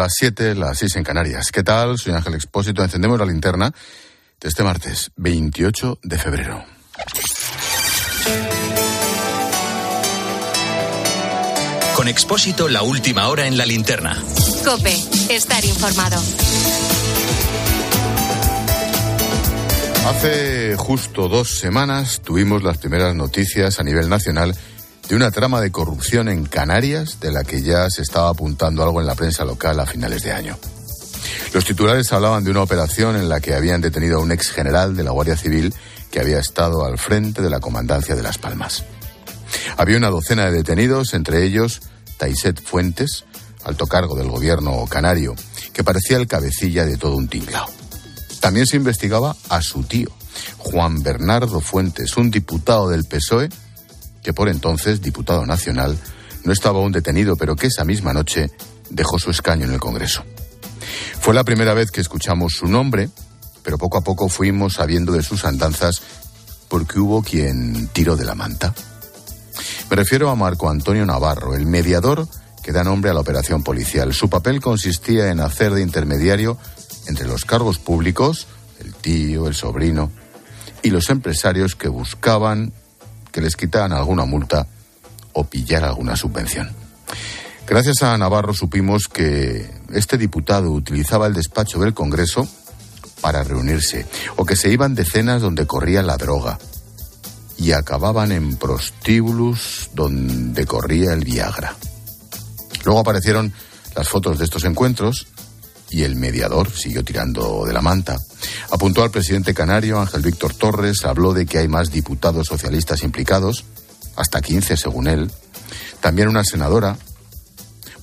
las 7, las 6 en Canarias. ¿Qué tal? Soy Ángel Expósito. Encendemos la linterna de este martes, 28 de febrero. Con Expósito, la última hora en la linterna. Cope, estar informado. Hace justo dos semanas tuvimos las primeras noticias a nivel nacional de una trama de corrupción en Canarias de la que ya se estaba apuntando algo en la prensa local a finales de año. Los titulares hablaban de una operación en la que habían detenido a un ex general de la Guardia Civil que había estado al frente de la comandancia de Las Palmas. Había una docena de detenidos, entre ellos Taiset Fuentes, alto cargo del gobierno canario, que parecía el cabecilla de todo un tinglao. También se investigaba a su tío, Juan Bernardo Fuentes, un diputado del PSOE que por entonces, diputado nacional, no estaba aún detenido, pero que esa misma noche dejó su escaño en el Congreso. Fue la primera vez que escuchamos su nombre, pero poco a poco fuimos sabiendo de sus andanzas porque hubo quien tiró de la manta. Me refiero a Marco Antonio Navarro, el mediador que da nombre a la operación policial. Su papel consistía en hacer de intermediario entre los cargos públicos, el tío, el sobrino, y los empresarios que buscaban que les quitaran alguna multa o pillar alguna subvención. Gracias a Navarro supimos que este diputado utilizaba el despacho del Congreso para reunirse o que se iban de cenas donde corría la droga y acababan en prostíbulos donde corría el Viagra. Luego aparecieron las fotos de estos encuentros y el mediador siguió tirando de la manta. Apuntó al presidente canario, Ángel Víctor Torres, habló de que hay más diputados socialistas implicados, hasta 15 según él. También una senadora.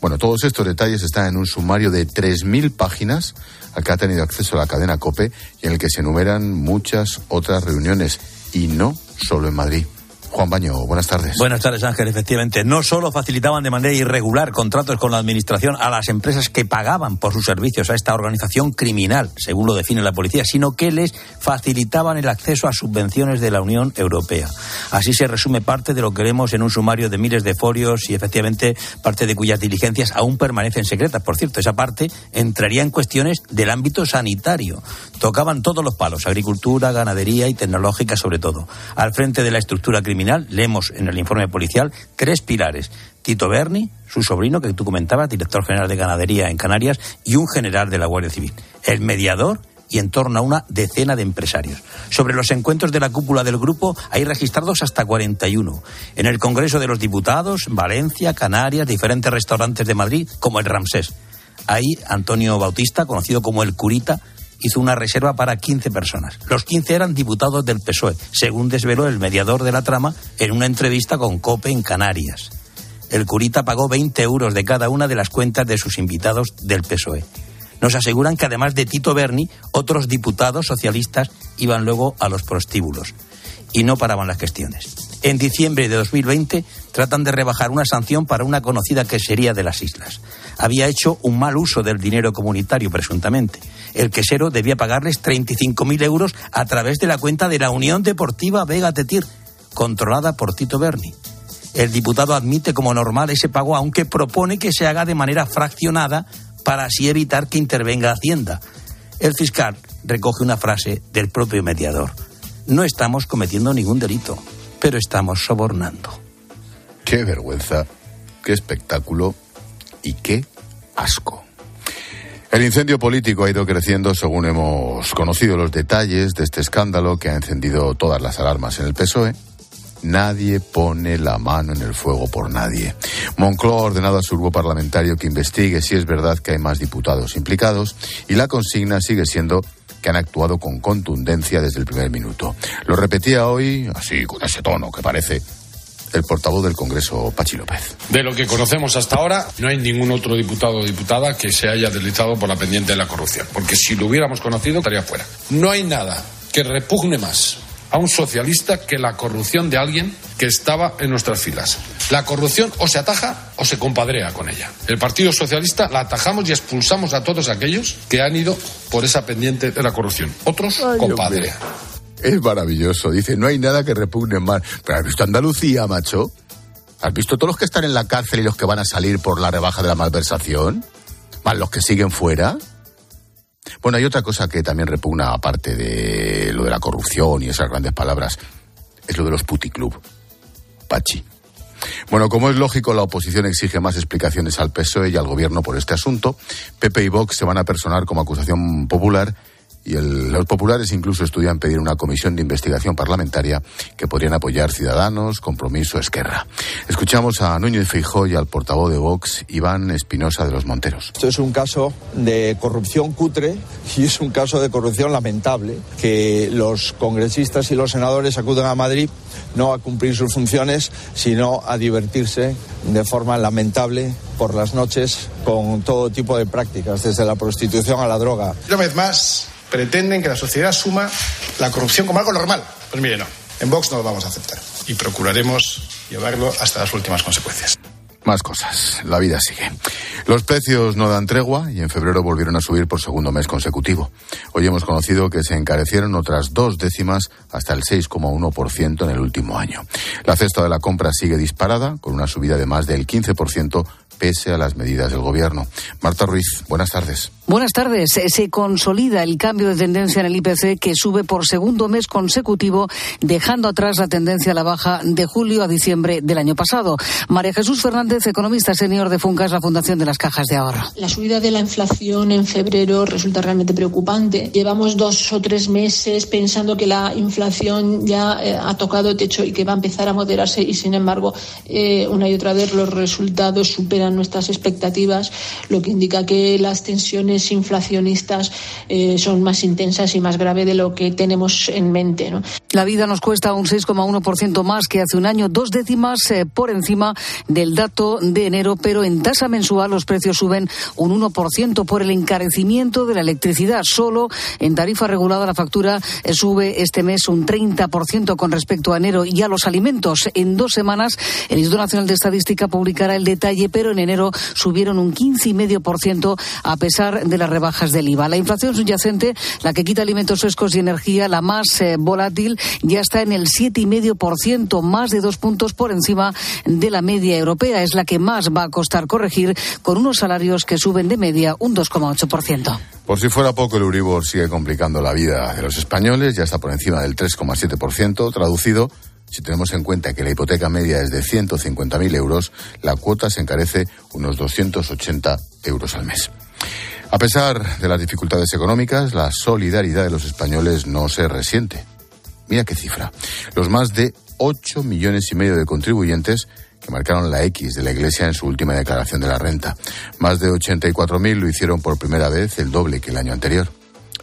Bueno, todos estos detalles están en un sumario de 3.000 páginas al que ha tenido acceso la cadena COPE y en el que se enumeran muchas otras reuniones, y no solo en Madrid. Juan Baño, buenas tardes. Buenas tardes, Ángel. Efectivamente, no solo facilitaban de manera irregular contratos con la Administración a las empresas que pagaban por sus servicios a esta organización criminal, según lo define la policía, sino que les facilitaban el acceso a subvenciones de la Unión Europea. Así se resume parte de lo que vemos en un sumario de miles de folios y, efectivamente, parte de cuyas diligencias aún permanecen secretas. Por cierto, esa parte entraría en cuestiones del ámbito sanitario. Tocaban todos los palos, agricultura, ganadería y tecnológica sobre todo. Al frente de la estructura criminal leemos en el informe policial tres pilares. Tito Berni, su sobrino, que tú comentabas, director general de ganadería en Canarias, y un general de la Guardia Civil. El mediador y en torno a una decena de empresarios. Sobre los encuentros de la cúpula del grupo hay registrados hasta 41. En el Congreso de los Diputados, Valencia, Canarias, diferentes restaurantes de Madrid, como el Ramsés. Ahí Antonio Bautista, conocido como el Curita, hizo una reserva para 15 personas. Los 15 eran diputados del PSOE, según desveló el mediador de la trama en una entrevista con COPE en Canarias. El curita pagó 20 euros de cada una de las cuentas de sus invitados del PSOE. Nos aseguran que además de Tito Berni, otros diputados socialistas iban luego a los prostíbulos. Y no paraban las cuestiones. En diciembre de 2020 tratan de rebajar una sanción para una conocida quesería de las islas. Había hecho un mal uso del dinero comunitario, presuntamente el quesero debía pagarles 35.000 euros a través de la cuenta de la Unión Deportiva Vega Tetir, controlada por Tito Berni. El diputado admite como normal ese pago, aunque propone que se haga de manera fraccionada para así evitar que intervenga Hacienda. El fiscal recoge una frase del propio mediador. No estamos cometiendo ningún delito, pero estamos sobornando. Qué vergüenza, qué espectáculo y qué asco. El incendio político ha ido creciendo según hemos conocido los detalles de este escándalo que ha encendido todas las alarmas en el PSOE. Nadie pone la mano en el fuego por nadie. Moncloa ha ordenado a su grupo parlamentario que investigue si es verdad que hay más diputados implicados y la consigna sigue siendo que han actuado con contundencia desde el primer minuto. Lo repetía hoy, así con ese tono que parece el portavoz del Congreso, Pachi López. De lo que conocemos hasta ahora, no hay ningún otro diputado o diputada que se haya deslizado por la pendiente de la corrupción, porque si lo hubiéramos conocido estaría fuera. No hay nada que repugne más a un socialista que la corrupción de alguien que estaba en nuestras filas. La corrupción o se ataja o se compadrea con ella. El Partido Socialista la atajamos y expulsamos a todos aquellos que han ido por esa pendiente de la corrupción. Otros compadrean. Es maravilloso. Dice, no hay nada que repugne más. Pero ¿has visto Andalucía, macho? ¿Has visto todos los que están en la cárcel y los que van a salir por la rebaja de la malversación? Más los que siguen fuera. Bueno, hay otra cosa que también repugna, aparte de lo de la corrupción y esas grandes palabras, es lo de los puticlub. Pachi. Bueno, como es lógico, la oposición exige más explicaciones al PSOE y al gobierno por este asunto. Pepe y Vox se van a personar como acusación popular y los populares incluso estudian pedir una comisión de investigación parlamentaria que podrían apoyar Ciudadanos, Compromiso, Esquerra. Escuchamos a Núñez Feijó y al portavoz de Vox, Iván Espinosa de los Monteros. Esto es un caso de corrupción cutre y es un caso de corrupción lamentable que los congresistas y los senadores acuden a Madrid no a cumplir sus funciones, sino a divertirse de forma lamentable por las noches con todo tipo de prácticas, desde la prostitución a la droga. Una vez más, pretenden que la sociedad asuma la corrupción como algo normal. Pues mire, no. En Vox no lo vamos a aceptar. Y procuraremos llevarlo hasta las últimas consecuencias. Más cosas. La vida sigue. Los precios no dan tregua y en febrero volvieron a subir por segundo mes consecutivo. Hoy hemos conocido que se encarecieron otras dos décimas hasta el 6,1% en el último año. La cesta de la compra sigue disparada con una subida de más del 15% pese a las medidas del gobierno. Marta Ruiz, buenas tardes. Buenas tardes. Se consolida el cambio de tendencia en el IPC que sube por segundo mes consecutivo, dejando atrás la tendencia a la baja de julio a diciembre del año pasado. María Jesús Fernández, economista senior de Funcas, la Fundación de las Cajas de Ahorro. La subida de la inflación en febrero resulta realmente preocupante. Llevamos dos o tres meses pensando que la inflación ya eh, ha tocado techo y que va a empezar a moderarse y, sin embargo, eh, una y otra vez los resultados superan nuestras expectativas, lo que indica que las tensiones inflacionistas eh, son más intensas y más graves de lo que tenemos en mente. ¿no? La vida nos cuesta un 6,1% más que hace un año, dos décimas por encima del dato de enero, pero en tasa mensual los precios suben un 1% por el encarecimiento de la electricidad. Solo en tarifa regulada la factura eh, sube este mes un 30% con respecto a enero y a los alimentos. En dos semanas el Instituto Nacional de Estadística publicará el detalle, pero en enero subieron un 15,5% a pesar de las rebajas del IVA. La inflación subyacente, la que quita alimentos frescos y energía, la más eh, volátil, ya está en el 7,5%, más de dos puntos por encima de la media europea. Es la que más va a costar corregir con unos salarios que suben de media un 2,8%. Por si fuera poco, el Euribor sigue complicando la vida de los españoles, ya está por encima del 3,7%, traducido si tenemos en cuenta que la hipoteca media es de 150.000 euros, la cuota se encarece unos 280 euros al mes. A pesar de las dificultades económicas, la solidaridad de los españoles no se resiente. Mira qué cifra. Los más de 8 millones y medio de contribuyentes marcaron la X de la Iglesia en su última declaración de la renta. Más de 84.000 lo hicieron por primera vez, el doble que el año anterior.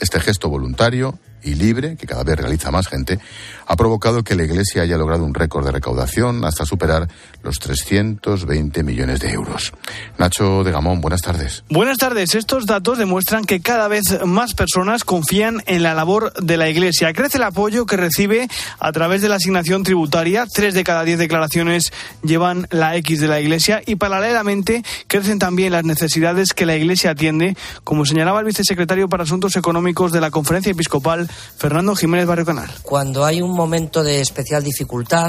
Este gesto voluntario y libre, que cada vez realiza más gente, ha provocado que la Iglesia haya logrado un récord de recaudación hasta superar los 320 millones de euros. Nacho de Gamón, buenas tardes. Buenas tardes. Estos datos demuestran que cada vez más personas confían en la labor de la Iglesia. Crece el apoyo que recibe a través de la asignación tributaria. Tres de cada diez declaraciones llevan la X de la Iglesia y paralelamente crecen también las necesidades que la Iglesia atiende, como señalaba el vicesecretario para Asuntos Económicos de la Conferencia Episcopal, Fernando Jiménez Barrio Canal. Cuando hay un momento de especial dificultad,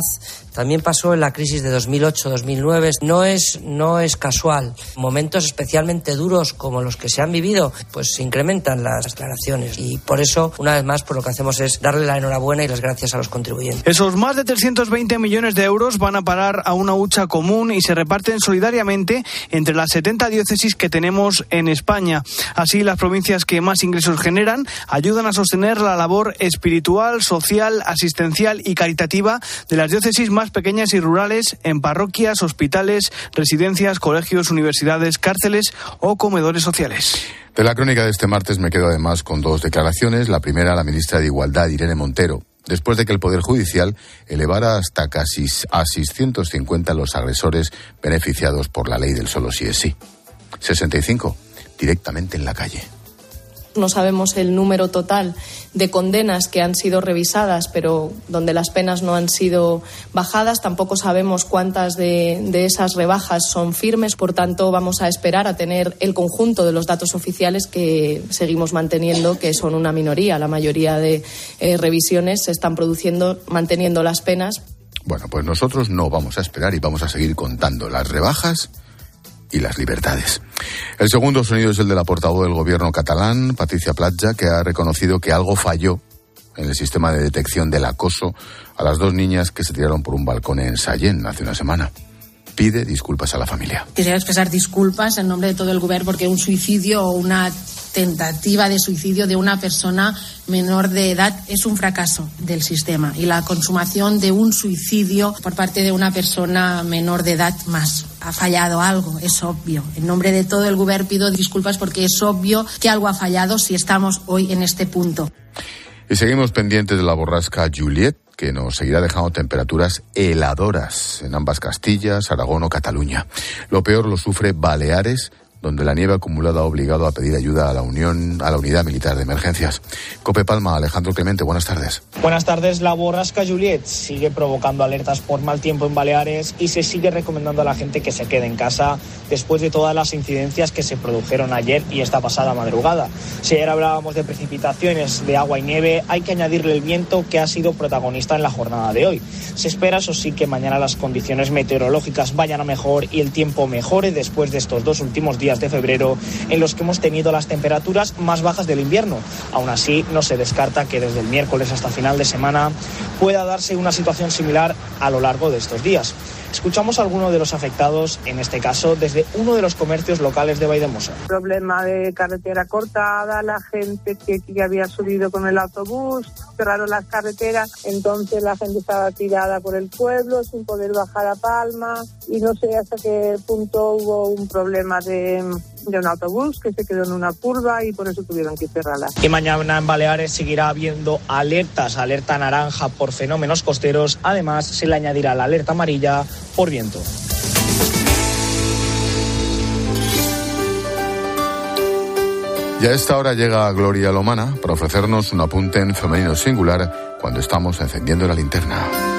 también pasó en la crisis de 2008-2009, no es, no es casual. Momentos especialmente duros como los que se han vivido, pues se incrementan las declaraciones. Y por eso, una vez más, por lo que hacemos es darle la enhorabuena y las gracias a los contribuyentes. Esos más de 320 millones de euros van a parar a una hucha común y se reparten solidariamente entre las 70 diócesis que tenemos en España. Así, las provincias que más ingresos generan ayudan a sostener la labor espiritual, social, asistencial y caritativa de las diócesis más pequeñas y rurales en parroquias, hospitales, residencias, colegios, universidades, cárceles o comedores sociales. De la crónica de este martes me quedo además con dos declaraciones. La primera, la ministra de Igualdad, Irene Montero, después de que el Poder Judicial elevara hasta casi a 650 los agresores beneficiados por la ley del solo sí es sí. 65 directamente en la calle. No sabemos el número total de condenas que han sido revisadas, pero donde las penas no han sido bajadas. Tampoco sabemos cuántas de, esas rebajas son firmes. Por tanto, vamos a esperar a tener el conjunto de los datos oficiales que seguimos manteniendo, que son una minoría. La mayoría de eh, revisiones se están produciendo manteniendo las penas. Bueno, pues nosotros no vamos a esperar y vamos a seguir contando las rebajas y las libertades. El segundo sonido es el de la portavoz del gobierno catalán, Patricia Platja, que ha reconocido que algo falló en el sistema de detección del acoso a las dos niñas que se tiraron por un balcón en Sallén hace una semana. Pide disculpas a la familia. Quisiera expresar disculpas en nombre de todo el gobierno porque un suicidio o una tentativa de suicidio de una persona menor de edad es un fracaso del sistema y la consumación de un suicidio por parte de una persona menor de edad más. Ha fallado algo, es obvio. En nombre de todo el gobierno pido disculpas porque es obvio que algo ha fallado si estamos hoy en este punto. Y seguimos pendientes de la borrasca Juliet, que nos seguirá dejando temperaturas heladoras en ambas Castillas, Aragón o Cataluña. Lo peor lo sufre Baleares, donde la nieve acumulada ha obligado a pedir ayuda a la Unión, a la Unidad Militar de Emergencias. Cope Palma, Alejandro Clemente, buenas tardes. Buenas tardes. La borrasca Juliet sigue provocando alertas por mal tiempo en Baleares y se sigue recomendando a la gente que se quede en casa después de todas las incidencias que se produjeron ayer y esta pasada madrugada. Si ayer hablábamos de precipitaciones, de agua y nieve, hay que añadirle el viento que ha sido protagonista en la jornada de hoy. Se espera, eso sí, que mañana las condiciones meteorológicas vayan a mejor y el tiempo mejore después de estos dos últimos días de febrero en los que hemos tenido las temperaturas más bajas del invierno. Aún así, no se descarta que desde el miércoles hasta final de semana pueda darse una situación similar a lo largo de estos días. Escuchamos a alguno de los afectados, en este caso desde uno de los comercios locales de Vaidemosa. Problema de carretera cortada, la gente que, que había subido con el autobús, cerraron las carreteras, entonces la gente estaba tirada por el pueblo sin poder bajar a Palma y no sé hasta qué punto hubo un problema de, de un autobús que se quedó en una curva y por eso tuvieron que cerrarla. Y mañana en Baleares seguirá habiendo alertas, alerta naranja por fenómenos costeros, además se le añadirá la alerta amarilla por viento. Y a esta hora llega Gloria Lomana para ofrecernos un apunte en femenino singular cuando estamos encendiendo la linterna.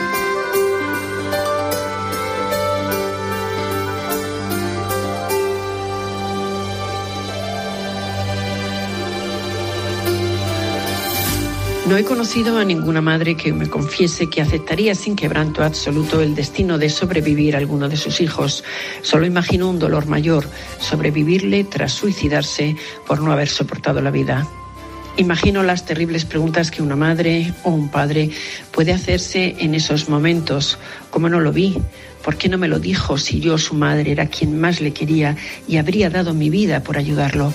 No he conocido a ninguna madre que me confiese que aceptaría sin quebranto absoluto el destino de sobrevivir a alguno de sus hijos. Solo imagino un dolor mayor, sobrevivirle tras suicidarse por no haber soportado la vida. Imagino las terribles preguntas que una madre o un padre puede hacerse en esos momentos. ¿Cómo no lo vi? ¿Por qué no me lo dijo si yo, su madre, era quien más le quería y habría dado mi vida por ayudarlo?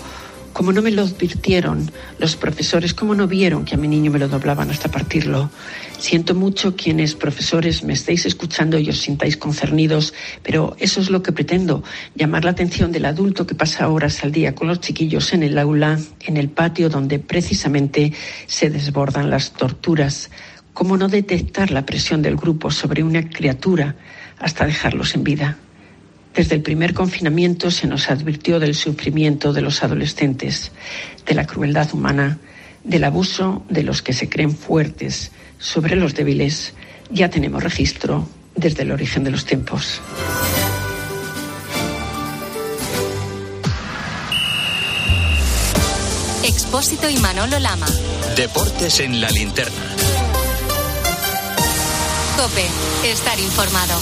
Como no me lo advirtieron los profesores, como no vieron que a mi niño me lo doblaban hasta partirlo. Siento mucho quienes profesores me estéis escuchando y os sintáis concernidos, pero eso es lo que pretendo, llamar la atención del adulto que pasa horas al día con los chiquillos en el aula, en el patio donde precisamente se desbordan las torturas. ¿Cómo no detectar la presión del grupo sobre una criatura hasta dejarlos en vida? Desde el primer confinamiento se nos advirtió del sufrimiento de los adolescentes, de la crueldad humana, del abuso de los que se creen fuertes sobre los débiles. Ya tenemos registro desde el origen de los tiempos. Expósito y Manolo Lama. Deportes en la linterna. Cope, estar informado.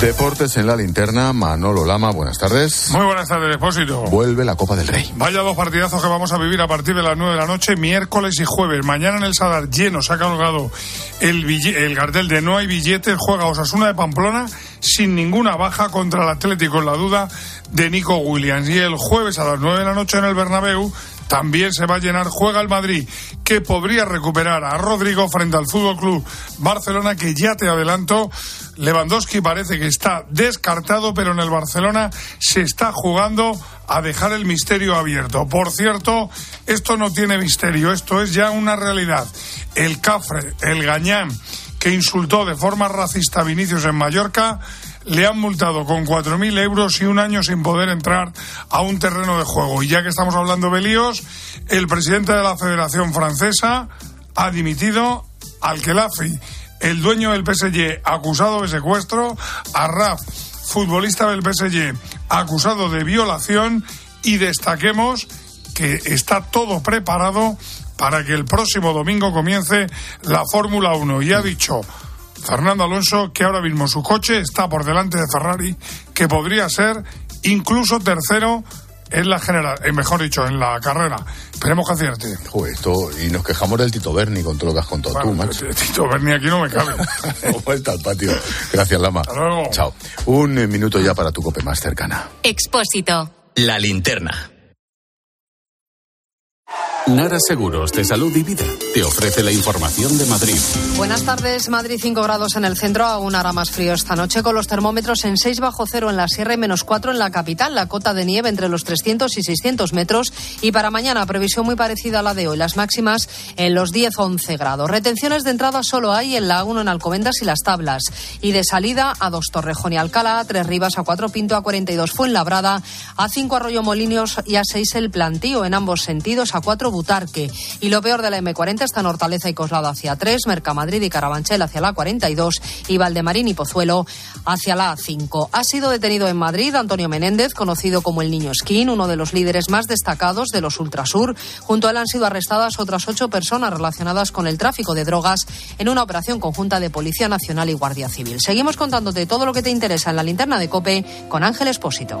Deportes en la linterna, Manolo Lama, buenas tardes. Muy buenas tardes, Depósito. Vuelve la Copa del Rey. Vaya dos partidazos que vamos a vivir a partir de las 9 de la noche, miércoles y jueves. Mañana en el Sadar lleno se ha colgado el, el cartel de no hay billetes, juega Osasuna de Pamplona sin ninguna baja contra el Atlético en la duda de Nico Williams. Y el jueves a las 9 de la noche en el Bernabéu también se va a llenar, juega el Madrid, que podría recuperar a Rodrigo frente al Fútbol Club Barcelona, que ya te adelanto, Lewandowski parece que está descartado, pero en el Barcelona se está jugando a dejar el misterio abierto. Por cierto, esto no tiene misterio, esto es ya una realidad. El Cafre, el Gañán, que insultó de forma racista a Vinicius en Mallorca, le han multado con 4.000 euros y un año sin poder entrar a un terreno de juego. Y ya que estamos hablando de líos, el presidente de la Federación Francesa ha dimitido al Kelafi, el dueño del PSG acusado de secuestro, a Raf, futbolista del PSG acusado de violación y destaquemos que está todo preparado para que el próximo domingo comience la Fórmula 1 y ha dicho Fernando Alonso, que ahora mismo su coche está por delante de Ferrari, que podría ser incluso tercero en la general, eh, mejor dicho, en la carrera. Esperemos que acierte. Joder, esto, y nos quejamos del Tito Berni con todo lo que has contado tú, macho. Tito Berni aquí no me cabe. Vuelta al patio. Gracias, Lama. Hasta luego. Chao. Un minuto ya para tu cope más cercana. Expósito. La linterna. Nara Seguros de Salud y Vida te ofrece la información de Madrid. Buenas tardes. Madrid 5 grados en el centro, aún hará más frío esta noche con los termómetros en 6 bajo cero en la sierra y menos 4 en la capital. La cota de nieve entre los 300 y 600 metros. Y para mañana previsión muy parecida a la de hoy. Las máximas en los 10-11 grados. Retenciones de entrada solo hay en la 1 en Alcobendas y Las Tablas. Y de salida a 2 Torrejón y Alcalá, a 3 Rivas, a 4 Pinto, a 42 Fuenlabrada, a 5 Arroyo Molinos y a 6 El Plantío en ambos sentidos, a 4 Y lo peor de la M40 está en Hortaleza y Coslado hacia 3, Mercamadrid y Carabanchel hacia la 42 y Valdemarín y Pozuelo hacia la A5. Ha sido detenido en Madrid Antonio Menéndez, conocido como el Niño Skin, uno de los líderes más destacados de los Ultrasur. Junto a él han sido arrestadas otras ocho personas relacionadas con el tráfico de drogas en una operación conjunta de Policía Nacional y Guardia Civil. Seguimos contándote todo lo que te interesa en la linterna de Cope con Ángel Espósito.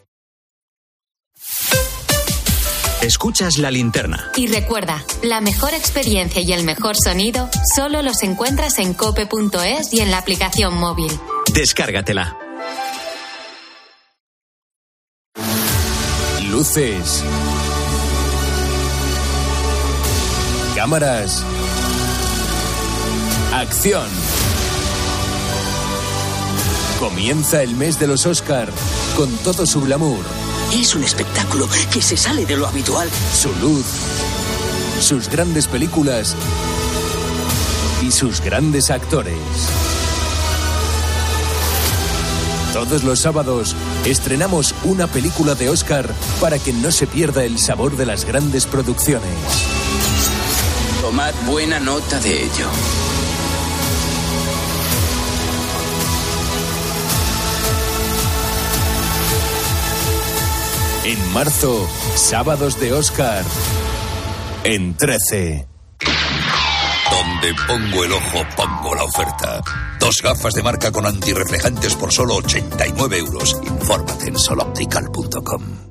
Escuchas la linterna. Y recuerda, la mejor experiencia y el mejor sonido solo los encuentras en cope.es y en la aplicación móvil. Descárgatela. Luces. Cámaras. Acción. Comienza el mes de los Oscar con todo su glamour, Es un espectáculo que se sale de lo habitual. su luz, sus grandes películas y sus grandes actores. Todos los sábados estrenamos una película de Oscar para que no se pierda el sabor de las grandes producciones. Tomad buena nota de ello. En marzo, sábados de Oscar. En 13. Donde pongo el ojo, pongo la oferta. Dos gafas de marca con antirreflejantes por solo 89 euros. Infórmate en soloptical.com.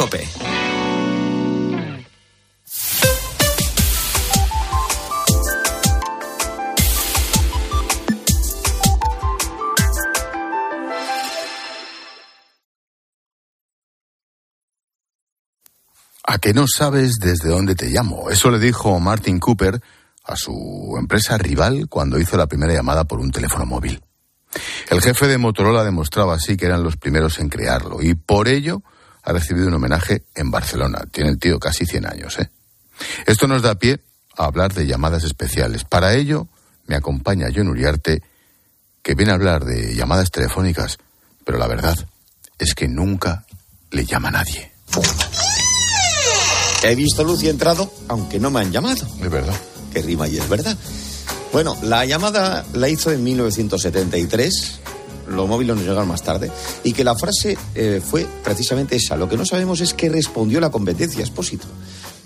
¿A que no sabes desde dónde te llamo? Eso le dijo Martin Cooper a su empresa rival cuando hizo la primera llamada por un teléfono móvil. El jefe de Motorola demostraba así que eran los primeros en crearlo y por ello ha recibido un homenaje en Barcelona. Tiene el tío casi 100 años, ¿eh? Esto nos da pie a hablar de llamadas especiales. Para ello me acompaña John Uriarte, que viene a hablar de llamadas telefónicas, pero la verdad es que nunca le llama a nadie. He visto luz y he entrado, aunque no me han llamado. Es verdad. Que rima y es verdad. Bueno, la llamada la hizo en 1973. Los móviles nos llegaron más tarde. Y que la frase eh, fue precisamente esa. Lo que no sabemos es qué respondió la competencia expósito.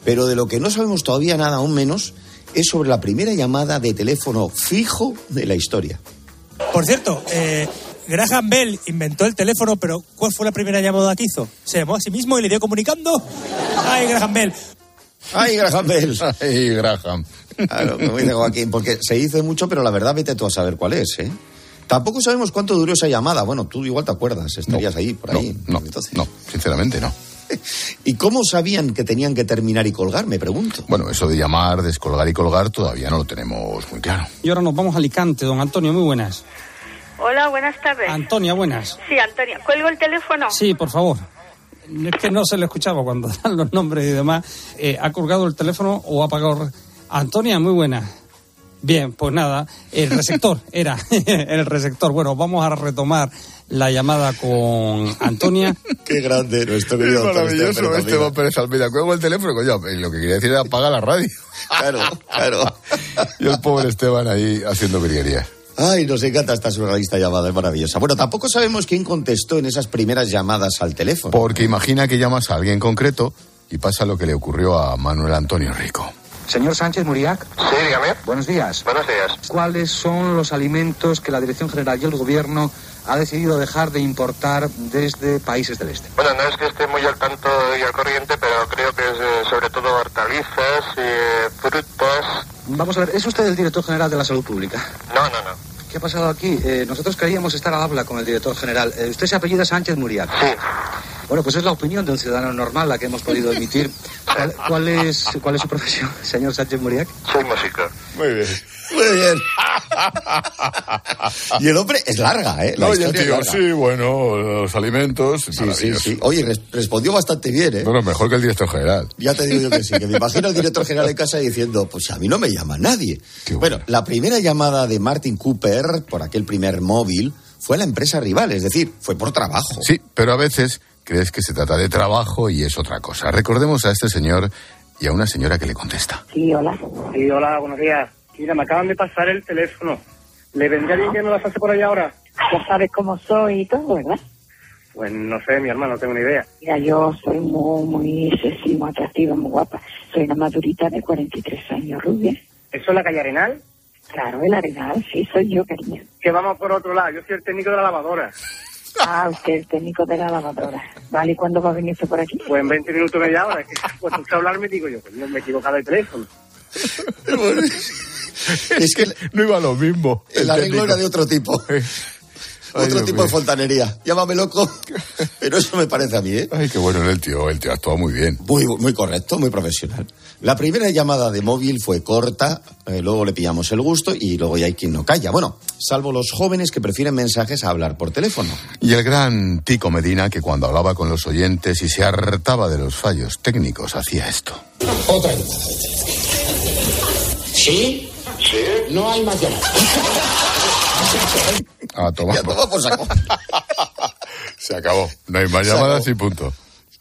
Pero de lo que no sabemos todavía nada, aún menos, es sobre la primera llamada de teléfono fijo de la historia. Por cierto, eh, Graham Bell inventó el teléfono, pero ¿cuál fue la primera llamada que hizo? Se llamó a sí mismo y le dio comunicando. ¡Ay, Graham Bell! ¡Ay, Graham Bell! ¡Ay, Graham! Claro, como dice Joaquín, porque se hizo mucho, pero la verdad vete tú a saber cuál es, ¿eh? Tampoco sabemos cuánto duró esa llamada. Bueno, tú igual te acuerdas, estarías ahí, por ahí. No, no, sinceramente no. ¿Y cómo sabían que tenían que terminar y colgar? Me pregunto. Bueno, eso de llamar, descolgar y colgar todavía no lo tenemos muy claro. Y ahora nos vamos a Alicante, don Antonio, muy buenas. Hola, buenas tardes. Antonia, buenas. Sí, Antonia. ¿Cuelgo el teléfono? Sí, por favor. Es que no se le escuchaba cuando dan los nombres y demás. Eh, ¿Ha colgado el teléfono o ha apagado? Antonia, muy buena. Bien, pues nada, el receptor era el receptor. Bueno, vamos a retomar la llamada con Antonia. Qué grande nuestro querido Qué maravilloso Esteban Pérez Almeida. Cuelgo el teléfono, coño, lo que quería decir era apagar la radio. Claro, claro. y el pobre Esteban ahí haciendo virguerías. Ay, nos encanta esta surrealista llamada, es maravillosa. Bueno, tampoco sabemos quién contestó en esas primeras llamadas al teléfono. Porque imagina que llamas a alguien concreto y pasa lo que le ocurrió a Manuel Antonio Rico. Señor Sánchez Muriac. Sí, dígame. Buenos días. Buenos días. ¿Cuáles son los alimentos que la Dirección General y el Gobierno ha decidido dejar de importar desde países del este? Bueno, no es que esté muy al tanto y al corriente, pero creo que es eh, sobre todo hortalizas, eh, frutas. Vamos a ver, ¿es usted el director general de la salud pública? No, no, no. ¿Qué ha pasado aquí? Eh, nosotros queríamos estar al habla con el director general. Eh, usted se apellida Sánchez Muriac. Sí. Bueno, pues es la opinión de un ciudadano normal la que hemos podido emitir. ¿Cuál, cuál es, cuál es su profesión, señor Sánchez Muriac? Soy músico. Muy bien. Muy bien. y el hombre es larga, ¿eh? La No, es larga. sí, bueno, los alimentos. Sí, sí, sí. Oye, res- respondió bastante bien, ¿eh? Bueno, mejor que el director general. Ya te digo yo que sí, que me imagino al director general de casa diciendo, pues a mí no me llama nadie. Bueno, la primera llamada de Martin Cooper por aquel primer móvil fue a la empresa rival, es decir, fue por trabajo. Sí, pero a veces crees que se trata de trabajo y es otra cosa. Recordemos a este señor y a una señora que le contesta. Sí, hola. Sí, hola, buenos días. Mira, me acaban de pasar el teléfono. ¿Le vendría bien que me lo hace por ahí ahora? Ya sabes cómo soy y todo, ¿verdad? Pues no sé, mi hermano, no tengo ni idea. Mira, yo soy muy, muy sexy, muy atractiva, muy guapa. Soy una madurita de 43 años, rubia. ¿Eso es la calle Arenal? Claro, el arenal, sí, soy yo, cariño. Que vamos por otro lado. Yo soy el técnico de la lavadora. Ah, usted, el técnico de la lavadora. Vale, ¿y cuándo va a venir usted por aquí? Pues en 20 minutos, media hora. Es que cuando usted hablarme digo yo, pues no me he equivocado de teléfono. Es que no iba lo mismo. El arreglo era de otro tipo. Ay, otro Dios tipo mío. de fontanería. Llámame loco, pero eso me parece a mí, ¿eh? Ay, qué bueno era el tío, el tío actuó muy bien. Muy, muy correcto, muy profesional. La primera llamada de móvil fue corta, eh, luego le pillamos el gusto y luego ya hay quien no calla. Bueno, salvo los jóvenes que prefieren mensajes a hablar por teléfono. Y el gran Tico Medina, que cuando hablaba con los oyentes y se hartaba de los fallos técnicos, hacía esto. Otra llamada de teléfono. ¿Sí? No hay más llamadas. A tomar. por saco. Se acabó. No hay más Se llamadas acabó. y punto.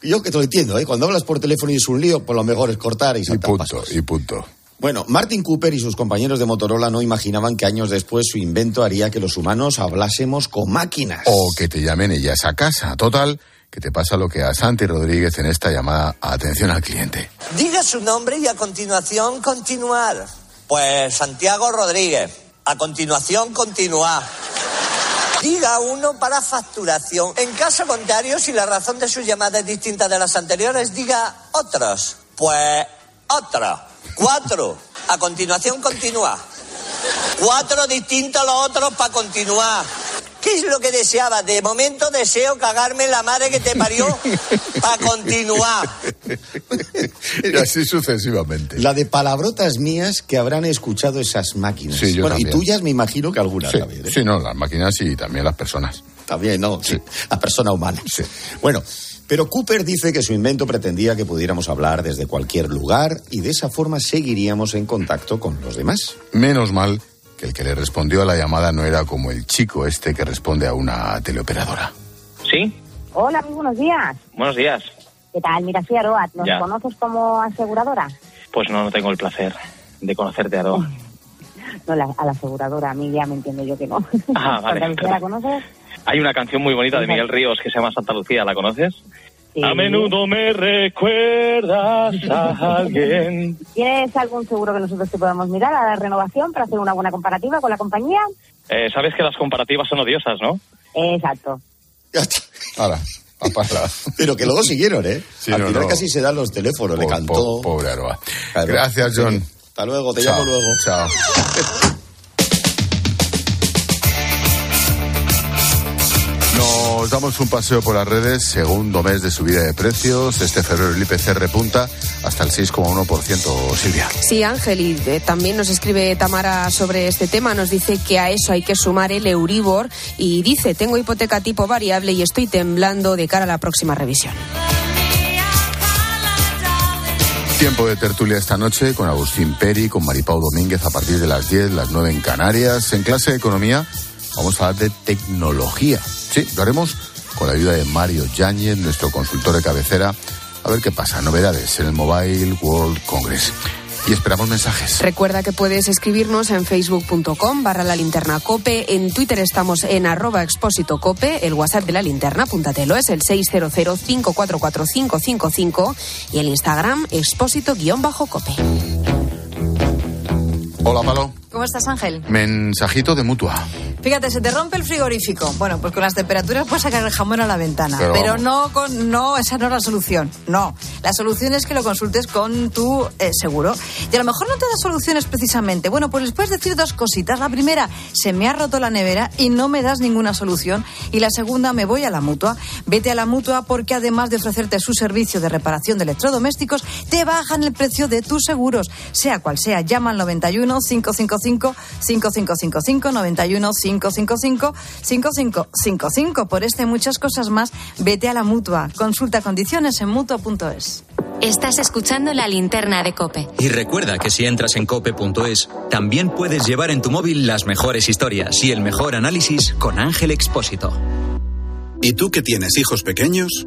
Yo que te lo entiendo, ¿eh? Cuando hablas por teléfono y es un lío, pues lo mejor es cortar y Y saltar punto, pasos. y punto. Bueno, Martin Cooper y sus compañeros de Motorola no imaginaban que años después su invento haría que los humanos hablásemos con máquinas. O que te llamen ellas a casa. Total, que te pasa lo que a Santi Rodríguez en esta llamada a atención al cliente. Diga su nombre y a continuación continuar. Pues Santiago Rodríguez. A continuación continuar. Diga uno para facturación. En caso contrario, si la razón de su llamada es distinta de las anteriores, diga otros. Pues otro. Cuatro. A continuación continúa. Cuatro distintos los otros para continuar. ¿Qué es lo que deseaba? De momento deseo cagarme en la madre que te parió para continuar. Y así sucesivamente. La de palabrotas mías que habrán escuchado esas máquinas. Sí, yo bueno, y también. tuyas me imagino que algunas Sí, también. ¿eh? sí, no, las máquinas y también las personas. También, ¿no? Sí. La persona humana. Bueno, pero Cooper dice que su invento pretendía que pudiéramos hablar desde cualquier lugar y de esa forma seguiríamos en contacto con los demás. Menos mal que el que le respondió a la llamada no era como el chico este que responde a una teleoperadora. Sí, Hola, muy buenos días. buenos días. ¿Qué tal? Mira, soy Aroa. ¿Nos Ya. conoces como aseguradora? Pues no, no tengo el placer de conocerte, Aroa. No, la- a la aseguradora, a mí ya me entiendo yo que no. Ah, vale. ¿La conoces? Hay una canción muy bonita de Miguel Ríos que se llama Santa Lucía, ¿la conoces? A menudo me recuerdas a alguien. ¿Tienes algún seguro que nosotros te podamos mirar a la renovación para hacer una buena comparativa con la compañía? Eh, Sabes que las comparativas son odiosas, ¿no? Exacto. Ahora, apala. Pero que luego siguieron, ¿eh? Sí, Al no, final no. casi se dan los teléfonos, le cantó. po- pobre Aroa. Gracias, John. Hasta luego, te Chao, llamo luego. Chao. Nos damos un paseo por las redes, segundo mes de subida de precios. Este febrero el IPC repunta hasta el 6,1%, Silvia. Sí, Ángel, y eh, también nos escribe Tamara sobre este tema. Nos dice que a eso hay que sumar el Euribor y dice, tengo hipoteca tipo variable y estoy temblando de cara a la próxima revisión. Tiempo de tertulia esta noche con Agustín Peri, con Maripau Domínguez a partir de las 10, las 9 en Canarias. En clase de economía vamos a hablar de tecnología. Sí, lo haremos con la ayuda de Mario Yáñez, nuestro consultor de cabecera. A ver qué pasa, novedades en el Mobile World Congress. Y esperamos mensajes. Recuerda que puedes escribirnos en facebook.com barra la linterna cope, en Twitter estamos en arroba expósito cope, el WhatsApp de la linterna, apúntatelo, es el 600544555 y el Instagram expósito guion bajo cope. Hola, Palo. ¿Cómo estás, Ángel? Mensajito de mutua. Fíjate, se te rompe el frigorífico. Bueno, pues con las temperaturas puedes sacar el jamón a la ventana. Pero no con. No, esa no es la solución. No. La solución es que lo consultes con tu eh, seguro. Y a lo mejor no te da soluciones precisamente. Bueno, pues les puedes decir dos cositas. La primera, se me ha roto la nevera y no me das ninguna solución. Y la segunda, me voy a la mutua. Vete a la mutua porque además de ofrecerte su servicio de reparación de electrodomésticos, te bajan el precio de tus seguros. Sea cual sea, llama al 91 555 5555 91 555 5555. Por este y muchas cosas más, vete a la mutua. Consulta condiciones en mutua.es. Estás escuchando la linterna de Cope. Y recuerda que si entras en cope.es, también puedes llevar en tu móvil las mejores historias y el mejor análisis con Ángel Expósito. ¿Y tú que tienes hijos pequeños?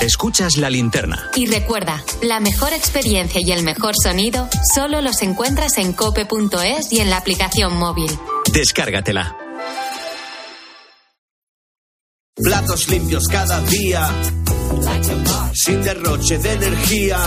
Escuchas la linterna. Y recuerda, la mejor experiencia y el mejor sonido solo los encuentras en cope.es y en la aplicación móvil. Descárgatela. Platos limpios cada día. Sin derroche de energía.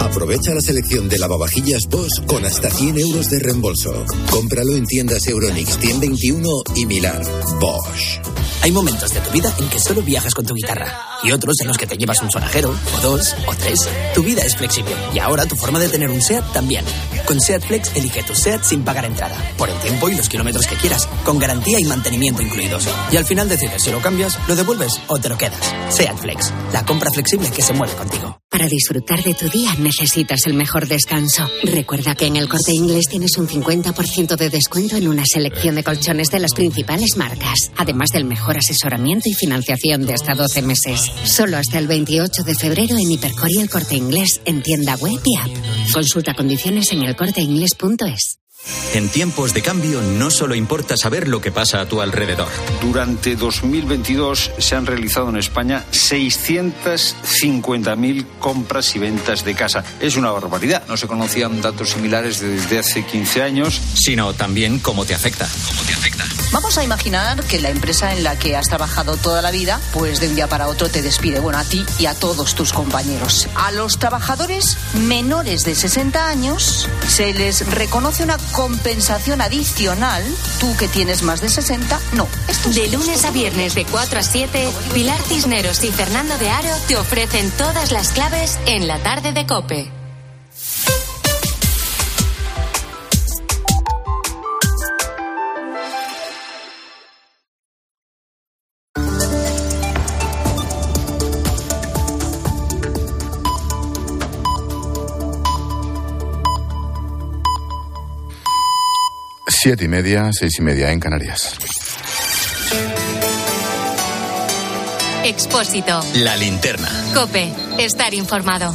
Aprovecha la selección de lavavajillas Bosch con hasta 100 euros de reembolso. Cómpralo en tiendas Euronix 121 y Milar. Bosch. Hay momentos de tu vida en que solo viajas con tu guitarra y otros en los que te llevas un sonajero, o dos, o tres. Tu vida es flexible y ahora tu forma de tener un SEAT también. Con SEAT Flex elige tu SEAT sin pagar entrada, por el tiempo y los kilómetros que quieras, con garantía y mantenimiento incluidos. Y al final decides si lo cambias, lo devuelves o te lo quedas. SEAT Flex, la compra flexible que se mueve contigo. Para disfrutar de tu día necesitas el mejor descanso. Recuerda que en el corte inglés tienes un 50% de descuento en una selección de colchones de las principales marcas, además del mejor asesoramiento y financiación de hasta 12 meses. Solo hasta el 28 de febrero en Hipercor y el corte inglés en tienda web y app. Consulta condiciones en elcorteinglés.es. En tiempos de cambio no solo importa saber lo que pasa a tu alrededor. Durante 2022 se han realizado en España 650.000 compras y ventas de casa. Es una barbaridad. No se conocían datos similares desde hace 15 años. Sino también cómo te afecta. Vamos a imaginar que la empresa en la que has trabajado toda la vida, pues de un día para otro te despide, bueno, a ti y a todos tus compañeros. A los trabajadores menores de 60 años se les reconoce una compensación adicional. Tú que tienes más de 60, no. De lunes a viernes de 4 a 7, Pilar Cisneros y Fernando de Aro te ofrecen todas las claves en la tarde de Cope. Siete y media, seis y media en Canarias. Expósito. La linterna. Cope. Estar informado.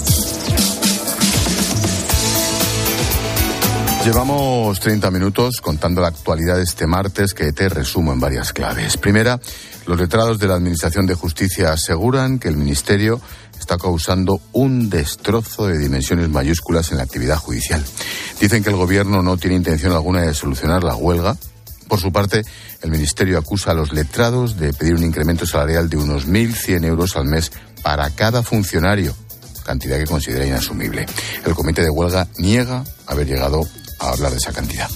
Llevamos 30 minutos contando la actualidad de este martes que te resumo en varias claves. Primera, los letrados de la Administración de Justicia aseguran que el Ministerio está causando un destrozo de dimensiones mayúsculas en la actividad judicial. Dicen que el Gobierno no tiene intención alguna de solucionar la huelga. Por su parte, el Ministerio acusa a los letrados de pedir un incremento salarial de unos 1.100 euros al mes para cada funcionario, cantidad que considera inasumible. El Comité de Huelga niega haber llegado a hablar de esa cantidad.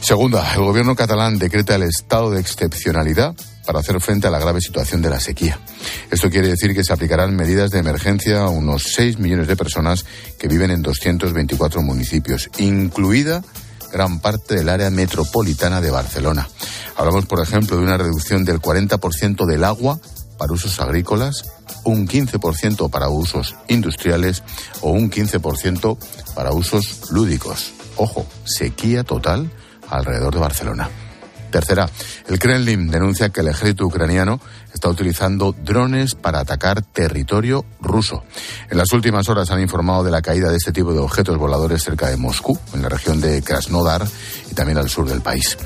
Segunda, el gobierno catalán decreta el estado de excepcionalidad para hacer frente a la grave situación de la sequía. Esto quiere decir que se aplicarán medidas de emergencia a unos 6 millones de personas que viven en 224 municipios, incluida gran parte del área metropolitana de Barcelona. Hablamos, por ejemplo, de una reducción del 40% del agua para usos agrícolas, un 15% para usos industriales o un 15% para usos lúdicos. Ojo, sequía total alrededor de Barcelona. Tercera, el Kremlin denuncia que el ejército ucraniano está utilizando drones para atacar territorio ruso. En las últimas horas han informado de la caída de este tipo de objetos voladores cerca de Moscú, en la región de Krasnodar y también al sur del país.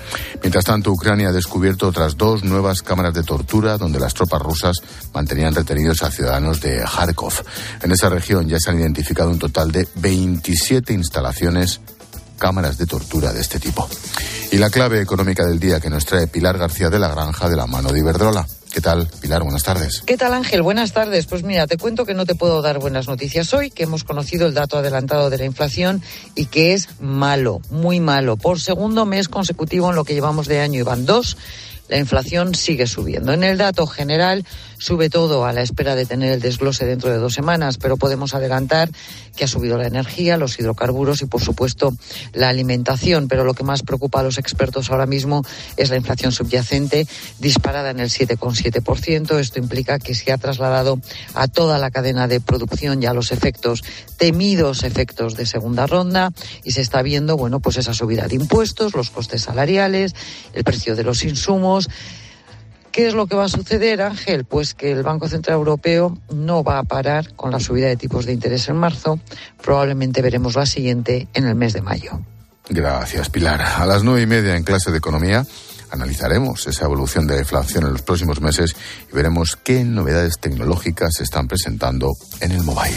Mientras tanto, Ucrania ha descubierto otras dos nuevas cámaras de tortura donde las tropas rusas mantenían retenidos a ciudadanos de Kharkov. En esa región ya se han identificado un total de 27 instalaciones cámaras de tortura de este tipo. Y la clave económica del día que nos trae Pilar García de la Granja de la mano de Iberdrola. ¿Qué tal, Pilar? Buenas tardes. ¿Qué tal, Ángel? Buenas tardes. Pues mira, te cuento que no te puedo dar buenas noticias hoy, que hemos conocido el dato adelantado de la inflación y que es malo, muy malo. Por segundo mes consecutivo en lo que llevamos de año y van dos la inflación sigue subiendo. En el dato general sube todo a la espera de tener el desglose dentro de dos semanas, pero podemos adelantar que ha subido la energía, los hidrocarburos y, por supuesto, la alimentación. Pero lo que más preocupa a los expertos ahora mismo es la inflación subyacente, disparada en el 7,7%. Esto implica que se ha trasladado a toda la cadena de producción ya los efectos, temidos efectos de segunda ronda, y se está viendo, bueno, pues esa subida de impuestos, los costes salariales, el precio de los insumos ¿Qué es lo que va a suceder, Ángel? Pues que el Banco Central Europeo no va a parar con la subida de tipos de interés en marzo. Probablemente veremos la siguiente en el mes de mayo. Gracias, Pilar. A las nueve y media en clase de economía analizaremos esa evolución de la inflación en los próximos meses y veremos qué novedades tecnológicas se están presentando en el mobile.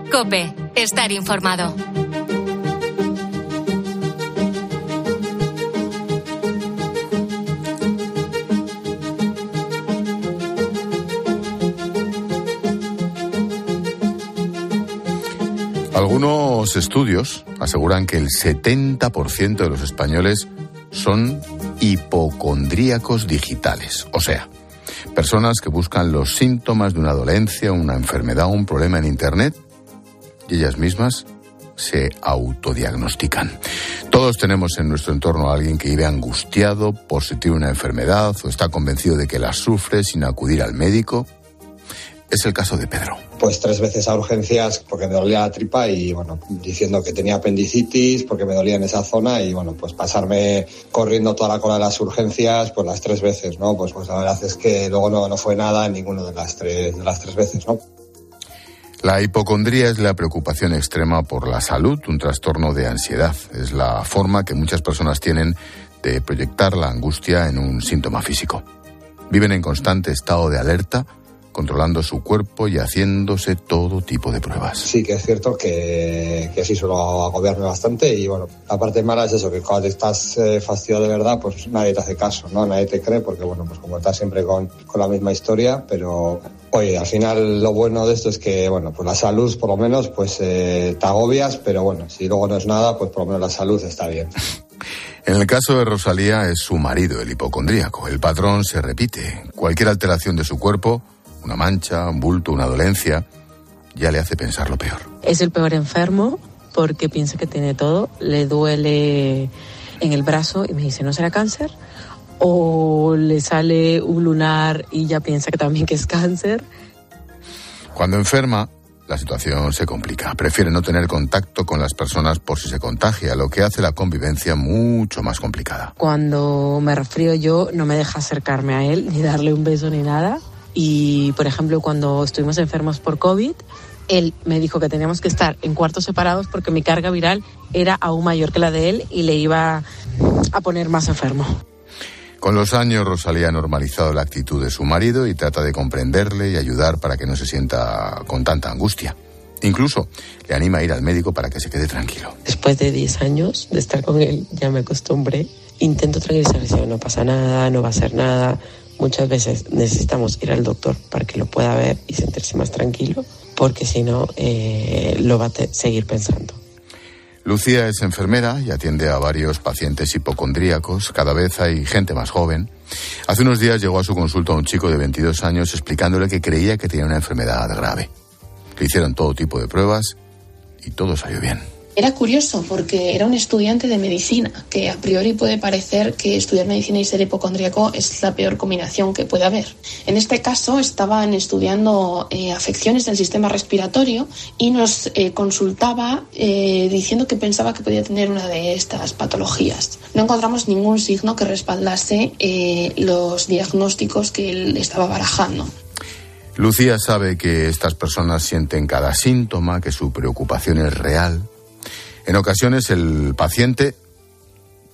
Cope. Estar informado. Algunos estudios aseguran que el 70% de los españoles son hipocondríacos digitales, o sea, personas que buscan los síntomas de una dolencia, una enfermedad un problema en Internet ellas mismas se autodiagnostican. Todos tenemos en nuestro entorno a alguien que vive angustiado por si tiene una enfermedad o está convencido de que la sufre sin acudir al médico. Es el caso de Pedro. Pues tres veces a urgencias porque me dolía la tripa y bueno, diciendo que tenía apendicitis porque me dolía en esa zona y bueno, pues pasarme corriendo toda la cola de las urgencias pues las tres veces, ¿no? Pues, pues la verdad es que luego no, no fue nada en ninguno de las tres, de las tres veces, ¿no? La hipocondría es la preocupación extrema por la salud, un trastorno de ansiedad. Es la forma que muchas personas tienen de proyectar la angustia en un síntoma físico. Viven en constante estado de alerta controlando su cuerpo y haciéndose todo tipo de pruebas. Sí, que es cierto que, que sí suelo agobiarme bastante y bueno, la parte mala es eso, que cuando estás eh, fastidiado de verdad, pues nadie te hace caso, ¿no? Nadie te cree porque bueno, pues como estás siempre con, con la misma historia, pero Oye, al final lo bueno de esto es que, bueno, pues la salud por lo menos, pues eh, te agobias, pero bueno, si luego no es nada, pues por lo menos la salud está bien. En el caso de Rosalía es su marido, el hipocondríaco. El patrón se repite. Cualquier alteración de su cuerpo, una mancha, un bulto, una dolencia, ya le hace pensar lo peor. Es el peor enfermo porque piensa que tiene todo, le duele en el brazo y me dice, ¿no será cáncer? O le sale un lunar y ya piensa que también que es cáncer. Cuando enferma, la situación se complica. Prefiere no tener contacto con las personas por si se contagia, lo que hace la convivencia mucho más complicada. Cuando me resfrío yo, no me deja acercarme a él, ni darle un beso ni nada. Y, por ejemplo, cuando estuvimos enfermos por COVID, él me dijo que teníamos que estar en cuartos separados porque mi carga viral era aún mayor que la de él y le iba a poner más enfermo. Con los años, Rosalía ha normalizado la actitud de su marido y trata de comprenderle y ayudar para que no se sienta con tanta angustia. Incluso le anima a ir al médico para que se quede tranquilo. Después de 10 años de estar con él, ya me acostumbré. Intento tranquilizarle, no pasa nada, no va a ser nada. Muchas veces necesitamos ir al doctor para que lo pueda ver y sentirse más tranquilo, porque si no, eh, lo va a seguir pensando. Lucía es enfermera y atiende a varios pacientes hipocondríacos. Cada vez hay gente más joven. Hace unos días llegó a su consulta un chico de 22 años explicándole que creía que tenía una enfermedad grave. Le hicieron todo tipo de pruebas y todo salió bien. Era curioso porque era un estudiante de medicina, que a priori puede parecer que estudiar medicina y ser hipocondríaco es la peor combinación que puede haber. En este caso estaban estudiando eh, afecciones del sistema respiratorio y nos eh, consultaba eh, diciendo que pensaba que podía tener una de estas patologías. No encontramos ningún signo que respaldase los diagnósticos que él estaba barajando. Lucía sabe que estas personas sienten cada síntoma, que su preocupación es real en ocasiones el paciente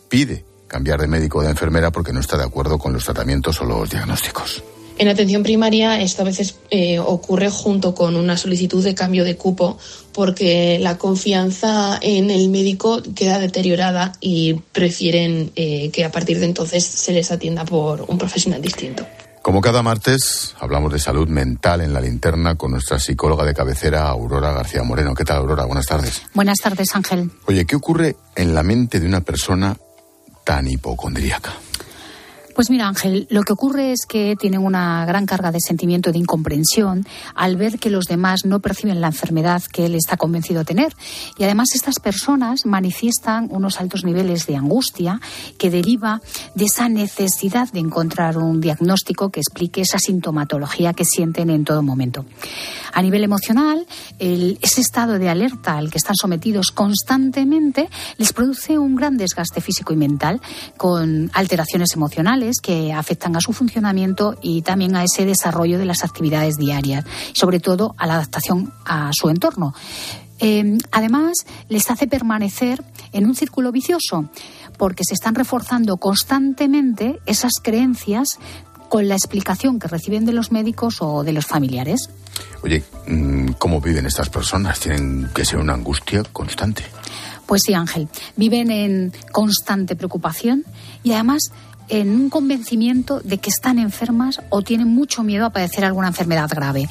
pide cambiar de médico o de enfermera porque no está de acuerdo con los tratamientos o los diagnósticos. En atención primaria esto a veces eh, ocurre junto con una solicitud de cambio de cupo porque la confianza en el médico queda deteriorada y prefieren eh, que a partir de entonces se les atienda por un profesional distinto. Como cada martes, hablamos de salud mental en la linterna con nuestra psicóloga de cabecera, Aurora García Moreno. ¿Qué tal, Aurora? Buenas tardes. Buenas tardes, Ángel. Oye, ¿qué ocurre en la mente de una persona tan hipocondríaca? Pues mira, Ángel, lo que ocurre es que tienen una gran carga de sentimiento de incomprensión al ver que los demás no perciben la enfermedad que él está convencido de tener. Y además estas personas manifiestan unos altos niveles de angustia que deriva de esa necesidad de encontrar un diagnóstico que explique esa sintomatología que sienten en todo momento. A nivel emocional, ese estado de alerta al que están sometidos constantemente les produce un gran desgaste físico y mental con alteraciones emocionales que afectan a su funcionamiento y también a ese desarrollo de las actividades diarias, sobre todo a la adaptación a su entorno. Eh, además, les hace permanecer en un círculo vicioso, porque se están reforzando constantemente esas creencias con la explicación que reciben de los médicos o de los familiares. Oye, mm, ¿cómo viven estas personas? Tienen que ser una angustia constante. Pues sí, Ángel, viven en constante preocupación y además en un convencimiento de que están enfermas o tienen mucho miedo a padecer alguna enfermedad grave.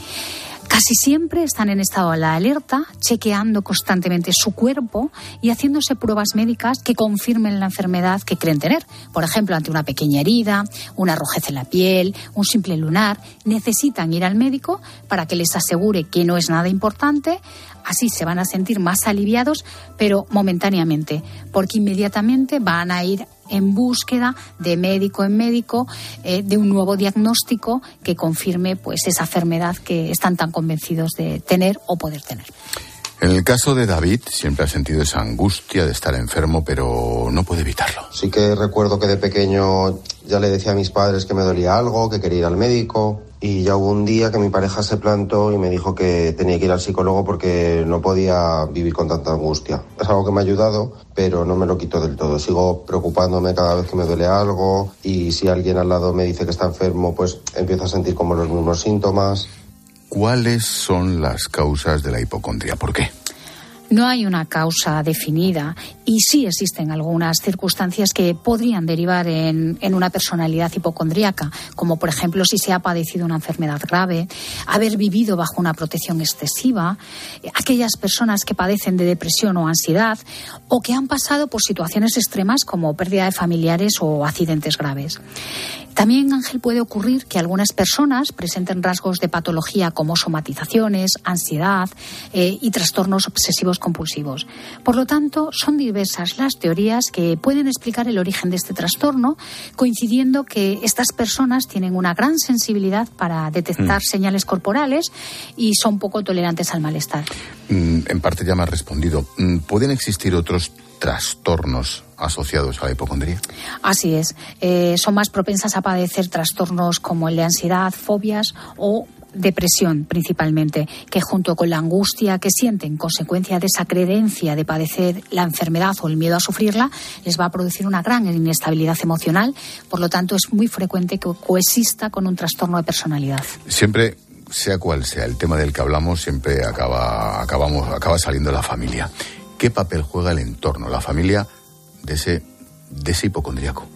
Casi siempre están en estado de alerta, chequeando constantemente su cuerpo y haciéndose pruebas médicas que confirmen la enfermedad que creen tener. Por ejemplo, ante una pequeña herida, una rojez en la piel, un simple lunar, necesitan ir al médico para que les asegure que no es nada importante. Así se van a sentir más aliviados, pero momentáneamente, porque inmediatamente van a ir en búsqueda de médico en médico eh, de un nuevo diagnóstico que confirme pues esa enfermedad que están tan convencidos de tener o poder tener. En el caso de David, siempre ha sentido esa angustia de estar enfermo, pero no puede evitarlo. Sí que recuerdo que de pequeño ya le decía a mis padres que me dolía algo, que quería ir al médico. Y ya hubo un día que mi pareja se plantó y me dijo que tenía que ir al psicólogo porque no podía vivir con tanta angustia. Es algo que me ha ayudado, pero no me lo quito del todo. Sigo preocupándome cada vez que me duele algo y si alguien al lado me dice que está enfermo, pues empiezo a sentir como los mismos síntomas. ¿Cuáles son las causas de la hipocondria? ¿Por qué? No hay una causa definida y sí existen algunas circunstancias que podrían derivar en, en, una personalidad hipocondríaca, como por ejemplo si se ha padecido una enfermedad grave, haber vivido bajo una protección excesiva, aquellas personas que padecen de depresión o ansiedad o que han pasado por situaciones extremas como pérdida de familiares o accidentes graves. También, Ángel, puede ocurrir que algunas personas presenten rasgos de patología como somatizaciones, ansiedad eh, y trastornos obsesivos compulsivos. Por lo tanto, son diversas las teorías que pueden explicar el origen de este trastorno, coincidiendo que estas personas tienen una gran sensibilidad para detectar mm. señales corporales y son poco tolerantes al malestar. Mm, en parte ya me ha respondido. Mm, ¿Pueden existir otros trastornos asociados a la hipocondría? Así es. Eh, son más propensas a padecer trastornos como el de ansiedad, fobias o depresión principalmente, que junto con la angustia que sienten consecuencia de esa creencia de padecer la enfermedad o el miedo a sufrirla, les va a producir una gran inestabilidad emocional. Por lo tanto, es muy frecuente que coexista con un trastorno de personalidad. Siempre sea cual sea el tema del que hablamos, siempre acaba, acabamos, acaba saliendo la familia. ¿Qué papel juega el entorno, la familia, de ese, de ese hipocondríaco?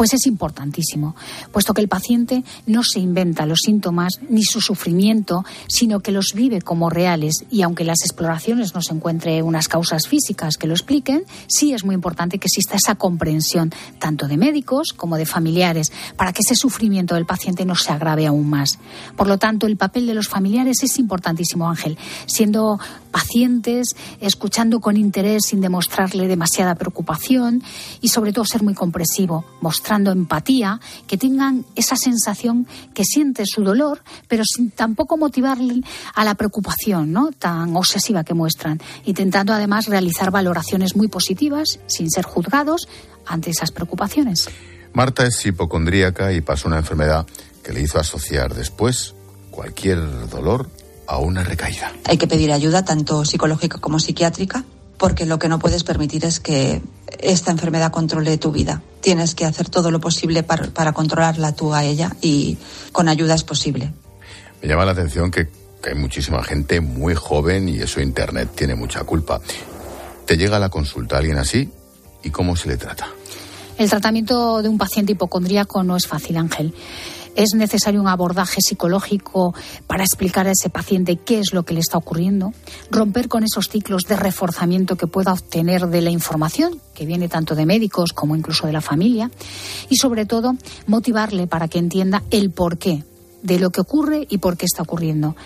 Pues es importantísimo, puesto que el paciente no se inventa los síntomas ni su sufrimiento, sino que los vive como reales y aunque las exploraciones no se encuentre unas causas físicas que lo expliquen, sí es muy importante que exista esa comprensión tanto de médicos como de familiares para que ese sufrimiento del paciente no se agrave aún más. Por lo tanto, el papel de los familiares es importantísimo, Ángel, siendo pacientes, escuchando con interés sin demostrarle demasiada preocupación y sobre todo ser muy comprensivo, mostrando empatía, que tengan esa sensación que siente su dolor, pero sin tampoco motivarle a la preocupación ¿no? tan obsesiva que muestran, intentando además realizar valoraciones muy positivas sin ser juzgados ante esas preocupaciones. Marta es hipocondríaca y pasó una enfermedad que le hizo asociar después cualquier dolor a una recaída. Hay que pedir ayuda tanto psicológica como psiquiátrica porque lo que no puedes permitir es que esta enfermedad controle tu vida. Tienes que hacer todo lo posible para, controlarla tú a ella y con ayuda es posible. Me llama la atención que, que hay muchísima gente muy joven y eso Internet tiene mucha culpa. ¿Te llega a la consulta alguien así y cómo se le trata? El tratamiento de un paciente hipocondríaco no es fácil, Ángel. Es necesario un abordaje psicológico para explicar a ese paciente qué es lo que le está ocurriendo, romper con esos ciclos de reforzamiento que pueda obtener de la información, que viene tanto de médicos como incluso de la familia, y sobre todo motivarle para que entienda el porqué de lo que ocurre y por qué está ocurriendo.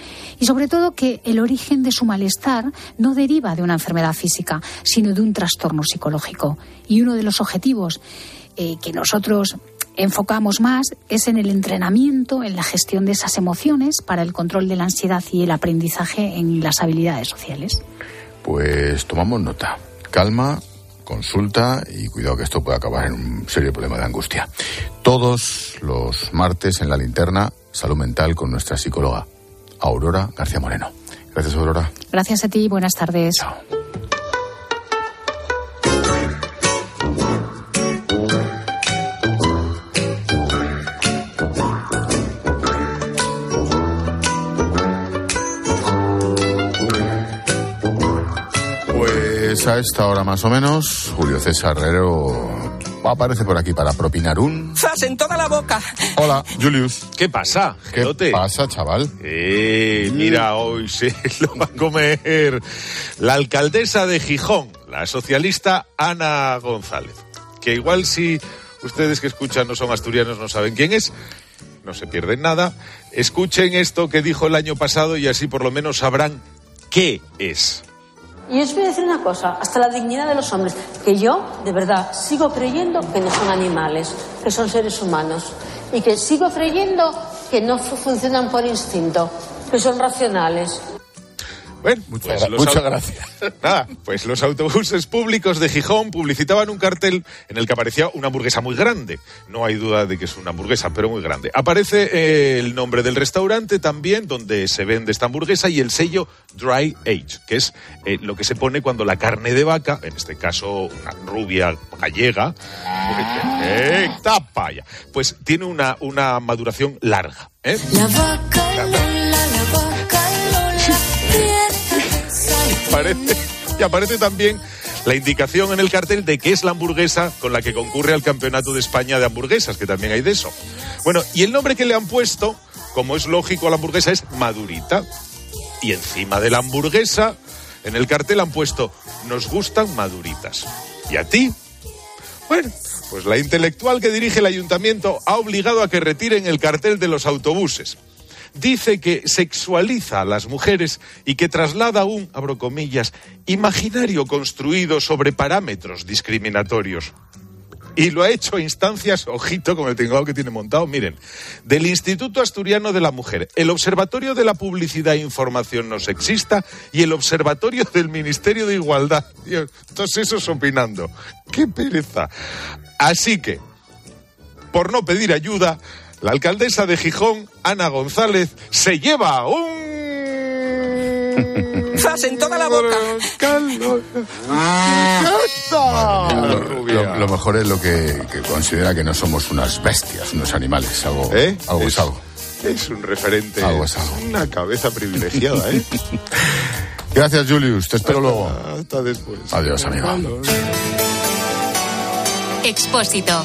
Y sobre todo que el origen de su malestar no deriva de una enfermedad física, sino de un trastorno psicológico. Y uno de los objetivos eh, que nosotros enfocamos más es en el entrenamiento, en la gestión de esas emociones para el control de la ansiedad y el aprendizaje en las habilidades sociales. Pues tomamos nota. Calma, consulta y cuidado que esto puede acabar en un serio problema de angustia. Todos los martes en la linterna, salud mental con nuestra psicóloga, Aurora García Moreno. Gracias, Aurora. Gracias a ti, buenas tardes. Chao. A esta hora más o menos, Julio César Herrero aparece por aquí para propinar un... ¡Zas en toda la boca! Hola, Julius. ¿Qué pasa? ¿Qué pasa, chaval? Eh, mira, hoy se lo va a comer la alcaldesa de Gijón, la socialista Ana González. Que igual si ustedes que escuchan no son asturianos, no saben quién es, no se pierden nada. Escuchen esto que dijo el año pasado y así por lo menos sabrán qué es. Y os voy a decir una cosa, hasta la dignidad de los hombres, que yo, de verdad, sigo creyendo que no son animales, que son seres humanos. Y que sigo creyendo que no funcionan por instinto, que son racionales. Bueno, muchas, pues gracias. Nada, pues los autobuses públicos de Gijón publicitaban un cartel en el que aparecía una hamburguesa muy grande. No hay duda de que es una hamburguesa, pero muy grande. Aparece eh, el nombre del restaurante también, donde se vende esta hamburguesa, y el sello Dry Age, que es eh, lo que se pone cuando la carne de vaca, en este caso una rubia gallega, eh, tapa ya, pues tiene una, una maduración larga. La vaca, la, la Y aparece también la indicación en el cartel de que es la hamburguesa con la que concurre al Campeonato de España de Hamburguesas, que también hay de eso. Bueno, y el nombre que le han puesto, como es lógico a la hamburguesa, es Madurita. Y encima de la hamburguesa, en el cartel han puesto, nos gustan maduritas. ¿Y a ti? Bueno, pues la intelectual que dirige el ayuntamiento ha obligado a que retiren el cartel de los autobuses. Dice que sexualiza a las mujeres y que traslada un, abro comillas, imaginario construido sobre parámetros discriminatorios. Y lo ha hecho a instancias, ojito con el tinglado que tiene montado, miren, del Instituto Asturiano de la Mujer, el Observatorio de la Publicidad e Información No Sexista y el Observatorio del Ministerio de Igualdad. Dios, todos esos opinando. ¡Qué pereza! Así que, por no pedir ayuda, la alcaldesa de Gijón, Ana González, se lleva un... ¡Zas en toda la boca! Lo, lo- lo mejor es lo que, que considera que no somos unas bestias, unos animales. Algo, ¿Eh? algo es Es- algo. Es un referente. Algo es algo. Una cabeza privilegiada, ¿eh? Gracias, Julius. Te espero luego. Hasta después. Adiós, amigo. Expósito.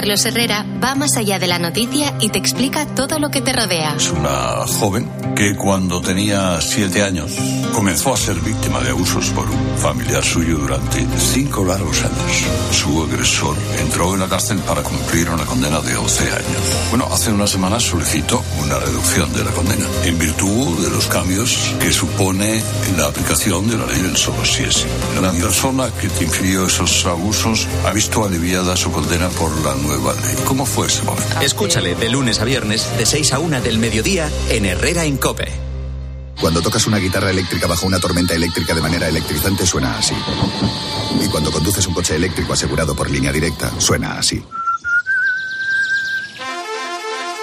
Carlos Herrera va más allá de la noticia y te explica todo lo que te rodea. Es una joven que cuando tenía siete años comenzó a ser víctima de abusos por un familiar suyo durante cinco largos años. Su agresor entró en la cárcel para cumplir una condena de 11 años. Bueno, hace unas semanas solicitó una reducción de la condena en virtud de los cambios que supone la aplicación de la ley del solo si es. La persona que te infirió esos abusos ha visto aliviada su condena por la nueva ley. ¿Cómo fue ese momento? Escúchale de lunes a viernes, de 6 a 1 del mediodía, en Herrera en Cope. Cuando tocas una guitarra eléctrica bajo una tormenta eléctrica de manera electrizante suena así. Y cuando conduces un coche eléctrico asegurado por línea directa, suena así.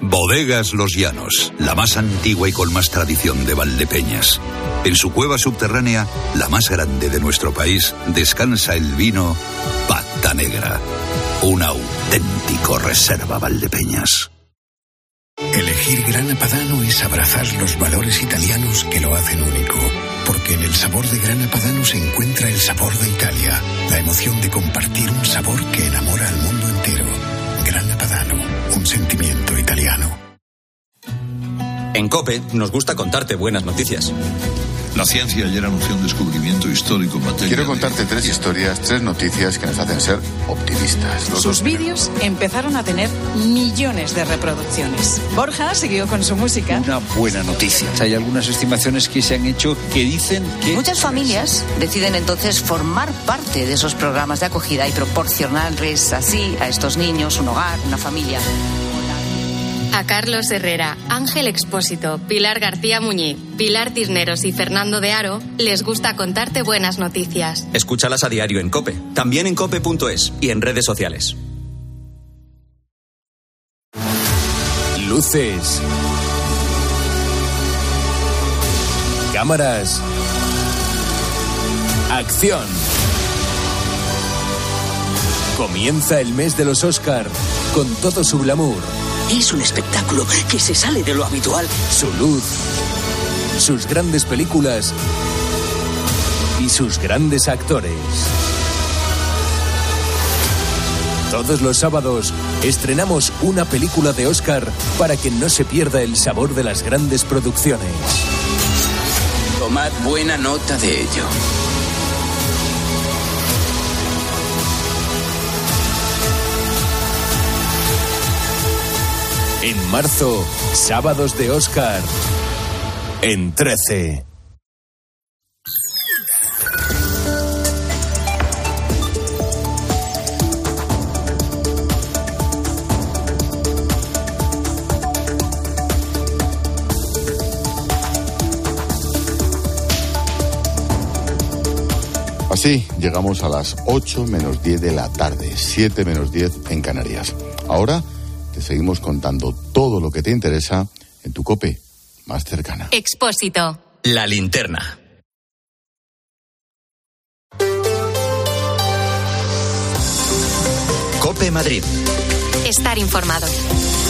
Bodegas Los Llanos, la más antigua y con más tradición de Valdepeñas. En su cueva subterránea, la más grande de nuestro país, descansa el vino Pata Negra, un auténtico reserva Valdepeñas. Elegir Grana Padano es abrazar los valores italianos que lo hacen único. Porque en el sabor de Grana Padano se encuentra el sabor de Italia, la emoción de compartir un sabor que enamora al mundo entero. Grana Padano, un sentimiento italiano. En Cope nos gusta contarte buenas noticias. La ciencia ayer anunció un descubrimiento histórico en materia Quiero de- contarte tres historias, tres noticias que nos hacen ser optimistas. Los Sus vídeos empezaron a tener millones de reproducciones. Borja siguió con su música. Una buena noticia. Hay algunas estimaciones que se han hecho que dicen que... Muchas familias deciden entonces formar parte de esos programas de acogida y proporcionarles así a estos niños un hogar, una familia. A Carlos Herrera, Ángel Expósito, Pilar García Muñiz, Pilar Tisneros y Fernando de Aro les gusta contarte buenas noticias. Escúchalas a diario en Cope, también en cope.es y en redes sociales. Luces. Cámaras. Acción. Comienza el mes de los Oscar con todo su glamour, Es un espectáculo que se sale de lo habitual. su luz, sus grandes películas y sus grandes actores. Todos los sábados estrenamos una película de Oscar para que no se pierda el sabor de las grandes producciones. Tomad buena nota de ello. En marzo, sábados de Oscar. En 13. Así llegamos a las 8 menos 10 de la tarde, 7 menos 10 en Canarias. Ahora te seguimos contando todo lo que te interesa en tu cope más cercana. Expósito. La linterna. Cope Madrid. Estar informado.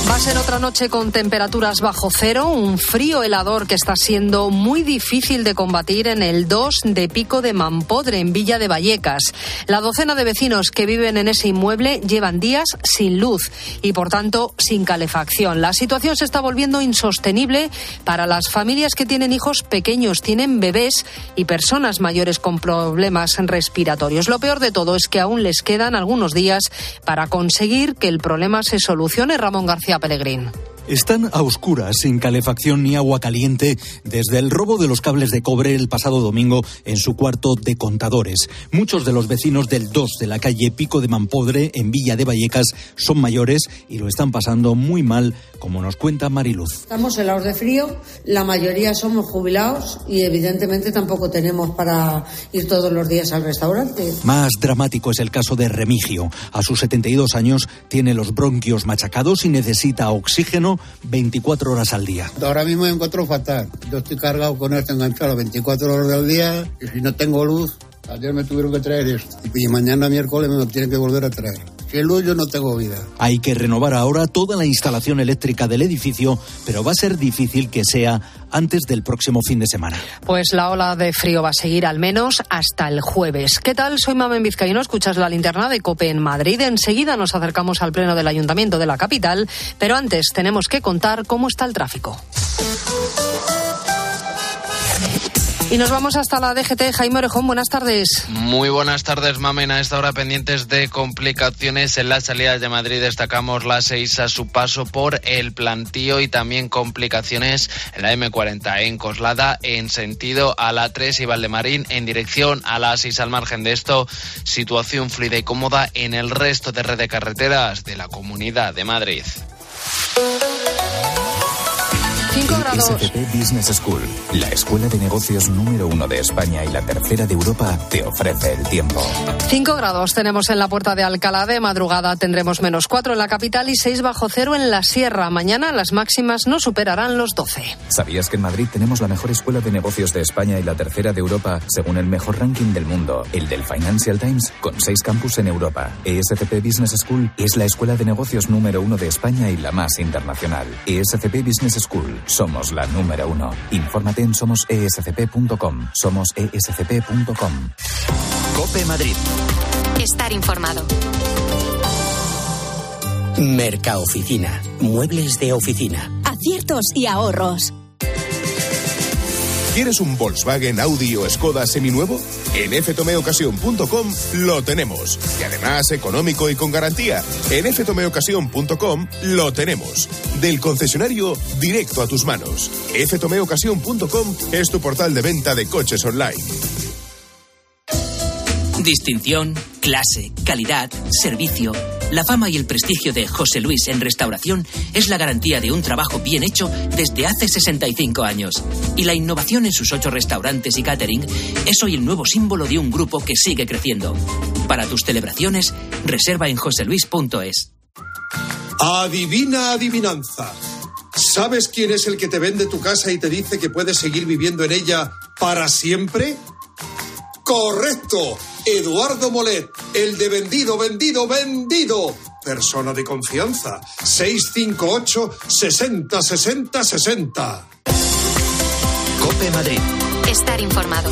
Va a ser otra noche con temperaturas bajo cero, un frío helador que está siendo muy difícil de combatir en el 2 de Pico de Mampodre, en Villa de Vallecas. La docena de vecinos que viven en ese inmueble llevan días sin luz y, por tanto, sin calefacción. La situación se está volviendo insostenible para las familias que tienen hijos pequeños, tienen bebés y personas mayores con problemas respiratorios. Lo peor de todo es que aún les quedan algunos días para conseguir que el problema se solucione. Ramón García Pellegrín. Están a oscuras, sin calefacción ni agua caliente, desde el robo de los cables de cobre el pasado domingo en su cuarto de contadores. Muchos de los vecinos del 2 de la calle Pico de Mampodre, en Villa de Vallecas, son mayores y lo están pasando muy mal, como nos cuenta Mariluz. Estamos helados de frío, la mayoría somos jubilados y evidentemente tampoco tenemos para ir todos los días al restaurante. Más dramático es el caso de Remigio. A sus 72 años tiene los bronquios machacados y necesita oxígeno 24 horas al día. Ahora mismo me encuentro fatal. Yo estoy cargado con esto enganchado 24 horas del día y si no tengo luz, ayer me tuvieron que traer esto y mañana miércoles me lo tienen que volver a traer. Sin luz yo no tengo vida. Hay que renovar ahora toda la instalación eléctrica del edificio, pero va a ser difícil que sea antes del próximo fin de semana. Pues la ola de frío va a seguir al menos hasta el jueves. ¿Qué tal? Soy Mamen Vizcaíno, escuchas la linterna de COPE en Madrid. Enseguida nos acercamos al pleno del Ayuntamiento de la capital, pero antes tenemos que contar cómo está el tráfico. Y nos vamos hasta la DGT. Jaime Orejón, buenas tardes. Muy buenas tardes, Mamen. A esta hora pendientes de complicaciones en las salidas de Madrid. Destacamos la 6 a su paso por el plantío y también complicaciones en la M40 en Coslada en sentido a la 3 y Valdemarín en dirección a la 6 al margen de esto. Situación fluida y cómoda en el resto de red de carreteras de la Comunidad de Madrid. 5 grados. SCP Business School, la escuela de negocios número uno de España y la tercera de Europa, te ofrece el tiempo. 5 grados tenemos en la puerta de Alcalá de madrugada, tendremos menos 4 en la capital y 6 bajo cero en la sierra. Mañana las máximas no superarán los 12. ¿Sabías que en Madrid tenemos la mejor escuela de negocios de España y la tercera de Europa, según el mejor ranking del mundo, el del Financial Times, con seis campus en Europa? ESCP Business School es la escuela de negocios número uno de España y la más internacional. ESCP Business School, somos la número uno. Infórmate en somosescp.com. Somosescp.com. Cope Madrid. Estar informado. Mercaoficina. Muebles de oficina. Aciertos y ahorros. ¿Quieres un Volkswagen, Audi o Skoda seminuevo? En ftomeocasión.com lo tenemos. Y además económico y con garantía. En ftomeocasión.com lo tenemos. Del concesionario directo a tus manos. ftomeocasión.com es tu portal de venta de coches online. Distinción, clase, calidad, servicio. La fama y el prestigio de José Luis en restauración es la garantía de un trabajo bien hecho desde hace 65 años. Y la innovación en sus ocho restaurantes y catering es hoy el nuevo símbolo de un grupo que sigue creciendo. Para tus celebraciones, reserva en joseluis.es. Adivina adivinanza. ¿Sabes quién es el que te vende tu casa y te dice que puedes seguir viviendo en ella para siempre? Correcto. Eduardo Molet, el de vendido, vendido, vendido. Persona de confianza. 658 60 60 60. Cope Madrid. Estar informado.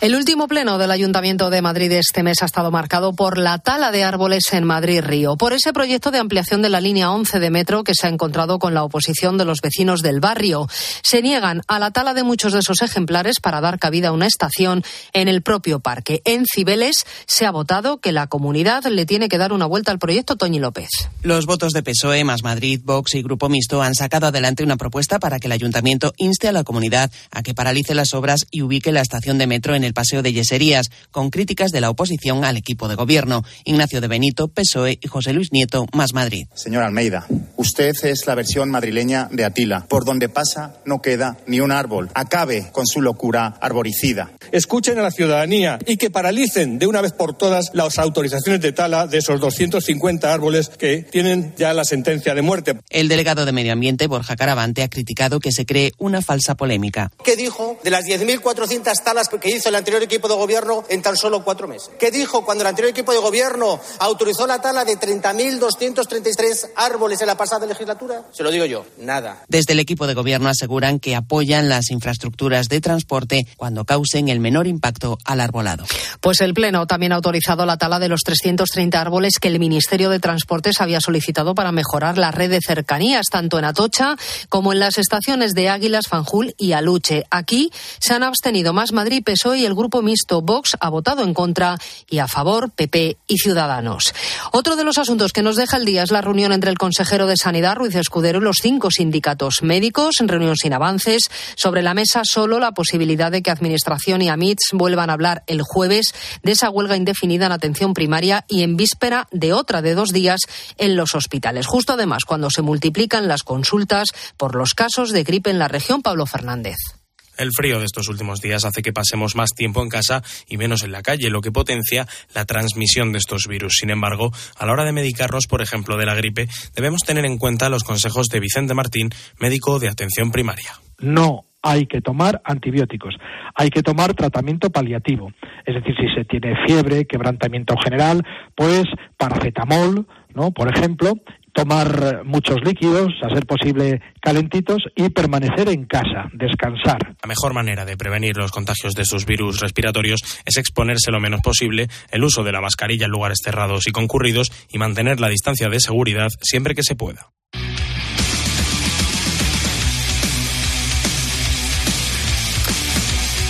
El último pleno del Ayuntamiento de Madrid este mes ha estado marcado por la tala de árboles en Madrid-Río, por ese proyecto de ampliación de la línea 11 de metro que se ha encontrado con la oposición de los vecinos del barrio. Se niegan a la tala de muchos de esos ejemplares para dar cabida a una estación en el propio parque. En Cibeles se ha votado que la comunidad le tiene que dar una vuelta al proyecto Toñi López. Los votos de PSOE, Más Madrid, Vox y Grupo Mixto han sacado adelante una propuesta para que el Ayuntamiento inste a la comunidad a que paralice las obras y ubique la estación de metro en el Paseo de Yeserías, con críticas de la oposición al equipo de gobierno. Ignacio de Benito, PSOE y José Luis Nieto, Más Madrid. Señor Almeida, usted es la versión madrileña de Atila. Por donde pasa no queda ni un árbol. Acabe con su locura arboricida. Escuchen a la ciudadanía y que paralicen de una vez por todas las autorizaciones de tala de esos 250 árboles que tienen ya la sentencia de muerte. El delegado de Medio Ambiente, Borja Caravante, ha criticado que se cree una falsa polémica. ¿Qué dijo de las 10.400 talas que hizo el anterior equipo de gobierno en tan solo cuatro meses? ¿Qué dijo cuando el anterior equipo de gobierno autorizó la tala de 30.233 árboles en la pasada legislatura? Se lo digo yo, nada. Desde el equipo de gobierno aseguran que apoyan las infraestructuras de transporte cuando causen el menor impacto al arbolado. Pues el Pleno también ha autorizado la tala de los 330 árboles que el Ministerio de Transportes había solicitado para mejorar la red de cercanías, tanto en Atocha como en las estaciones de Águilas, Fanjul y Aluche. Aquí se han abstenido más Madrid, PSOE y el grupo mixto Vox ha votado en contra y a favor PP y Ciudadanos. Otro de los asuntos que nos deja el día es la reunión entre el consejero de Sanidad, Ruiz Escudero, y los cinco sindicatos médicos, en reunión sin avances. Sobre la mesa solo la posibilidad de que Administración y AMITS vuelvan a hablar el jueves de esa huelga indefinida en atención primaria y en víspera de otra de dos días en los hospitales. Justo además cuando se multiplican las consultas por los casos de gripe en la región, Pablo Fernández. El frío de estos últimos días hace que pasemos más tiempo en casa y menos en la calle, lo que potencia la transmisión de estos virus. Sin embargo, a la hora de medicarnos, por ejemplo, de la gripe, debemos tener en cuenta los consejos de Vicente Martín, médico de atención primaria. No hay que tomar antibióticos, hay que tomar tratamiento paliativo. Es decir, si se tiene fiebre, quebrantamiento general, pues paracetamol, ¿no? Por ejemplo, tomar muchos líquidos, a ser posible calentitos y permanecer en casa, descansar. La mejor manera de prevenir los contagios de sus virus respiratorios es exponerse lo menos posible, el uso de la mascarilla en lugares cerrados y concurridos y mantener la distancia de seguridad siempre que se pueda.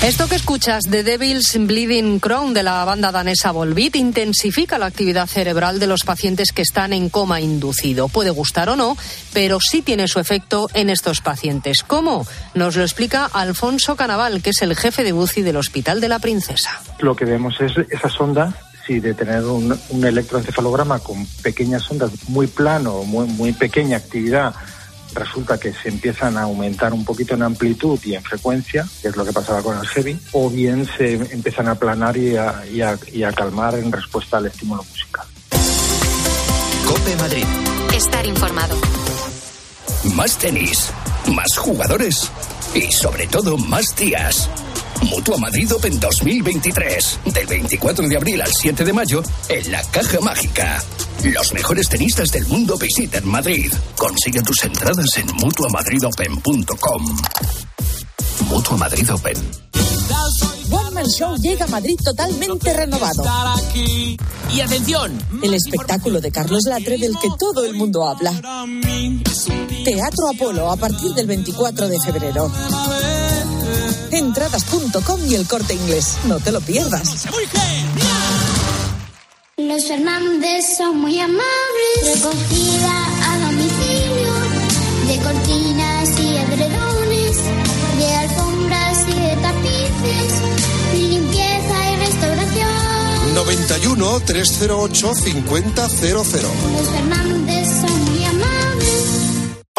Esto que escuchas de Devil's Bleeding Crown de la banda danesa Volbeat intensifica la actividad cerebral de los pacientes que están en coma inducido. Puede gustar o no, pero sí tiene su efecto en estos pacientes. ¿Cómo? Nos lo explica Alfonso Canaval, que es el jefe de UCI del Hospital de la Princesa. Lo que vemos es esas ondas sí, de tener un, un electroencefalograma con pequeñas ondas muy plano, muy, muy pequeña actividad resulta que se empiezan a aumentar un poquito en amplitud y en frecuencia, que es lo que pasaba con el heavy, o bien se empiezan a aplanar y a, y a, y a calmar en respuesta al estímulo musical. Cope Madrid. Estar informado. Más tenis, más jugadores y sobre todo más días. Mutua Madrid Open 2023. Del 24 de abril al 7 de mayo en la Caja Mágica. Los mejores tenistas del mundo visitan Madrid. Consigue tus entradas en mutuamadridopen.com. Mutua Madrid Open. One Man Show llega a Madrid totalmente renovado. Y atención, El espectáculo de Carlos Latre del que todo el mundo habla. Teatro Apolo a partir del 24 de febrero. Entradas.com y el corte inglés. No te lo pierdas. Los Fernández son muy amables. Recogida a domicilio de cortinas y edredones, de alfombras y de tapices, limpieza y restauración. 91 308 5000. Los Fernández son muy amables.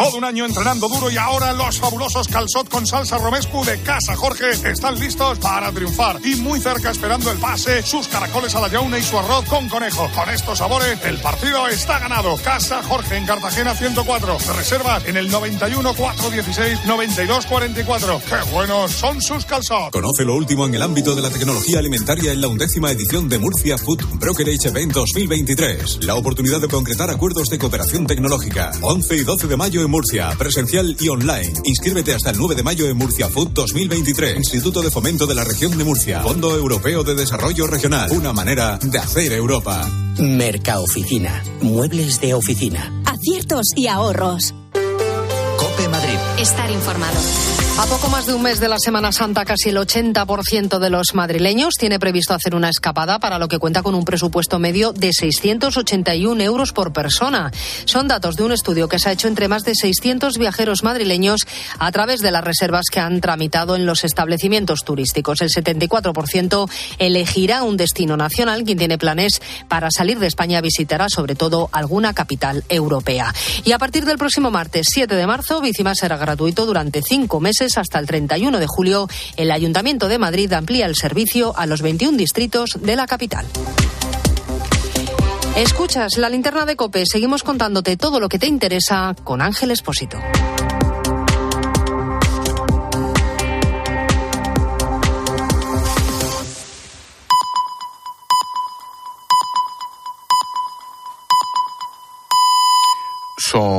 Todo un año entrenando duro y ahora los fabulosos calzot con salsa romescu de Casa Jorge están listos para triunfar. Y muy cerca esperando el pase, sus caracoles a la yauna y su arroz con conejo. Con estos sabores, el partido está ganado. Casa Jorge en Cartagena 104. Reservas en el 91 416 92 44. ¡Qué buenos son sus calzot! Conoce lo último en el ámbito de la tecnología alimentaria en la undécima edición de Murcia Food Brokerage Event 2023. La oportunidad de concretar acuerdos de cooperación tecnológica. 11 y 12 de mayo en Murcia, presencial y online. Inscríbete hasta el 9 de mayo en Murcia Food 2023. Instituto de Fomento de la Región de Murcia. Fondo Europeo de Desarrollo Regional. Una manera de hacer Europa. Mercaoficina. Muebles de oficina. Aciertos y ahorros. Cope Madrid. Estar informado. A poco más de un mes de la Semana Santa, casi el 80% de los madrileños tiene previsto hacer una escapada para lo que cuenta con un presupuesto medio de 681 euros por persona. Son datos de un estudio que se ha hecho entre más de 600 viajeros madrileños a través de las reservas que han tramitado en los establecimientos turísticos. El 74% elegirá un destino nacional. Quien tiene planes para salir de España visitará sobre todo alguna capital europea. Y a partir del próximo martes 7 de marzo, Bicima será gratuito durante cinco hasta el 31 de julio, el Ayuntamiento de Madrid amplía el servicio a los 21 distritos de la capital. Escuchas la linterna de Cope. Seguimos contándote todo lo que te interesa con Ángel Espósito.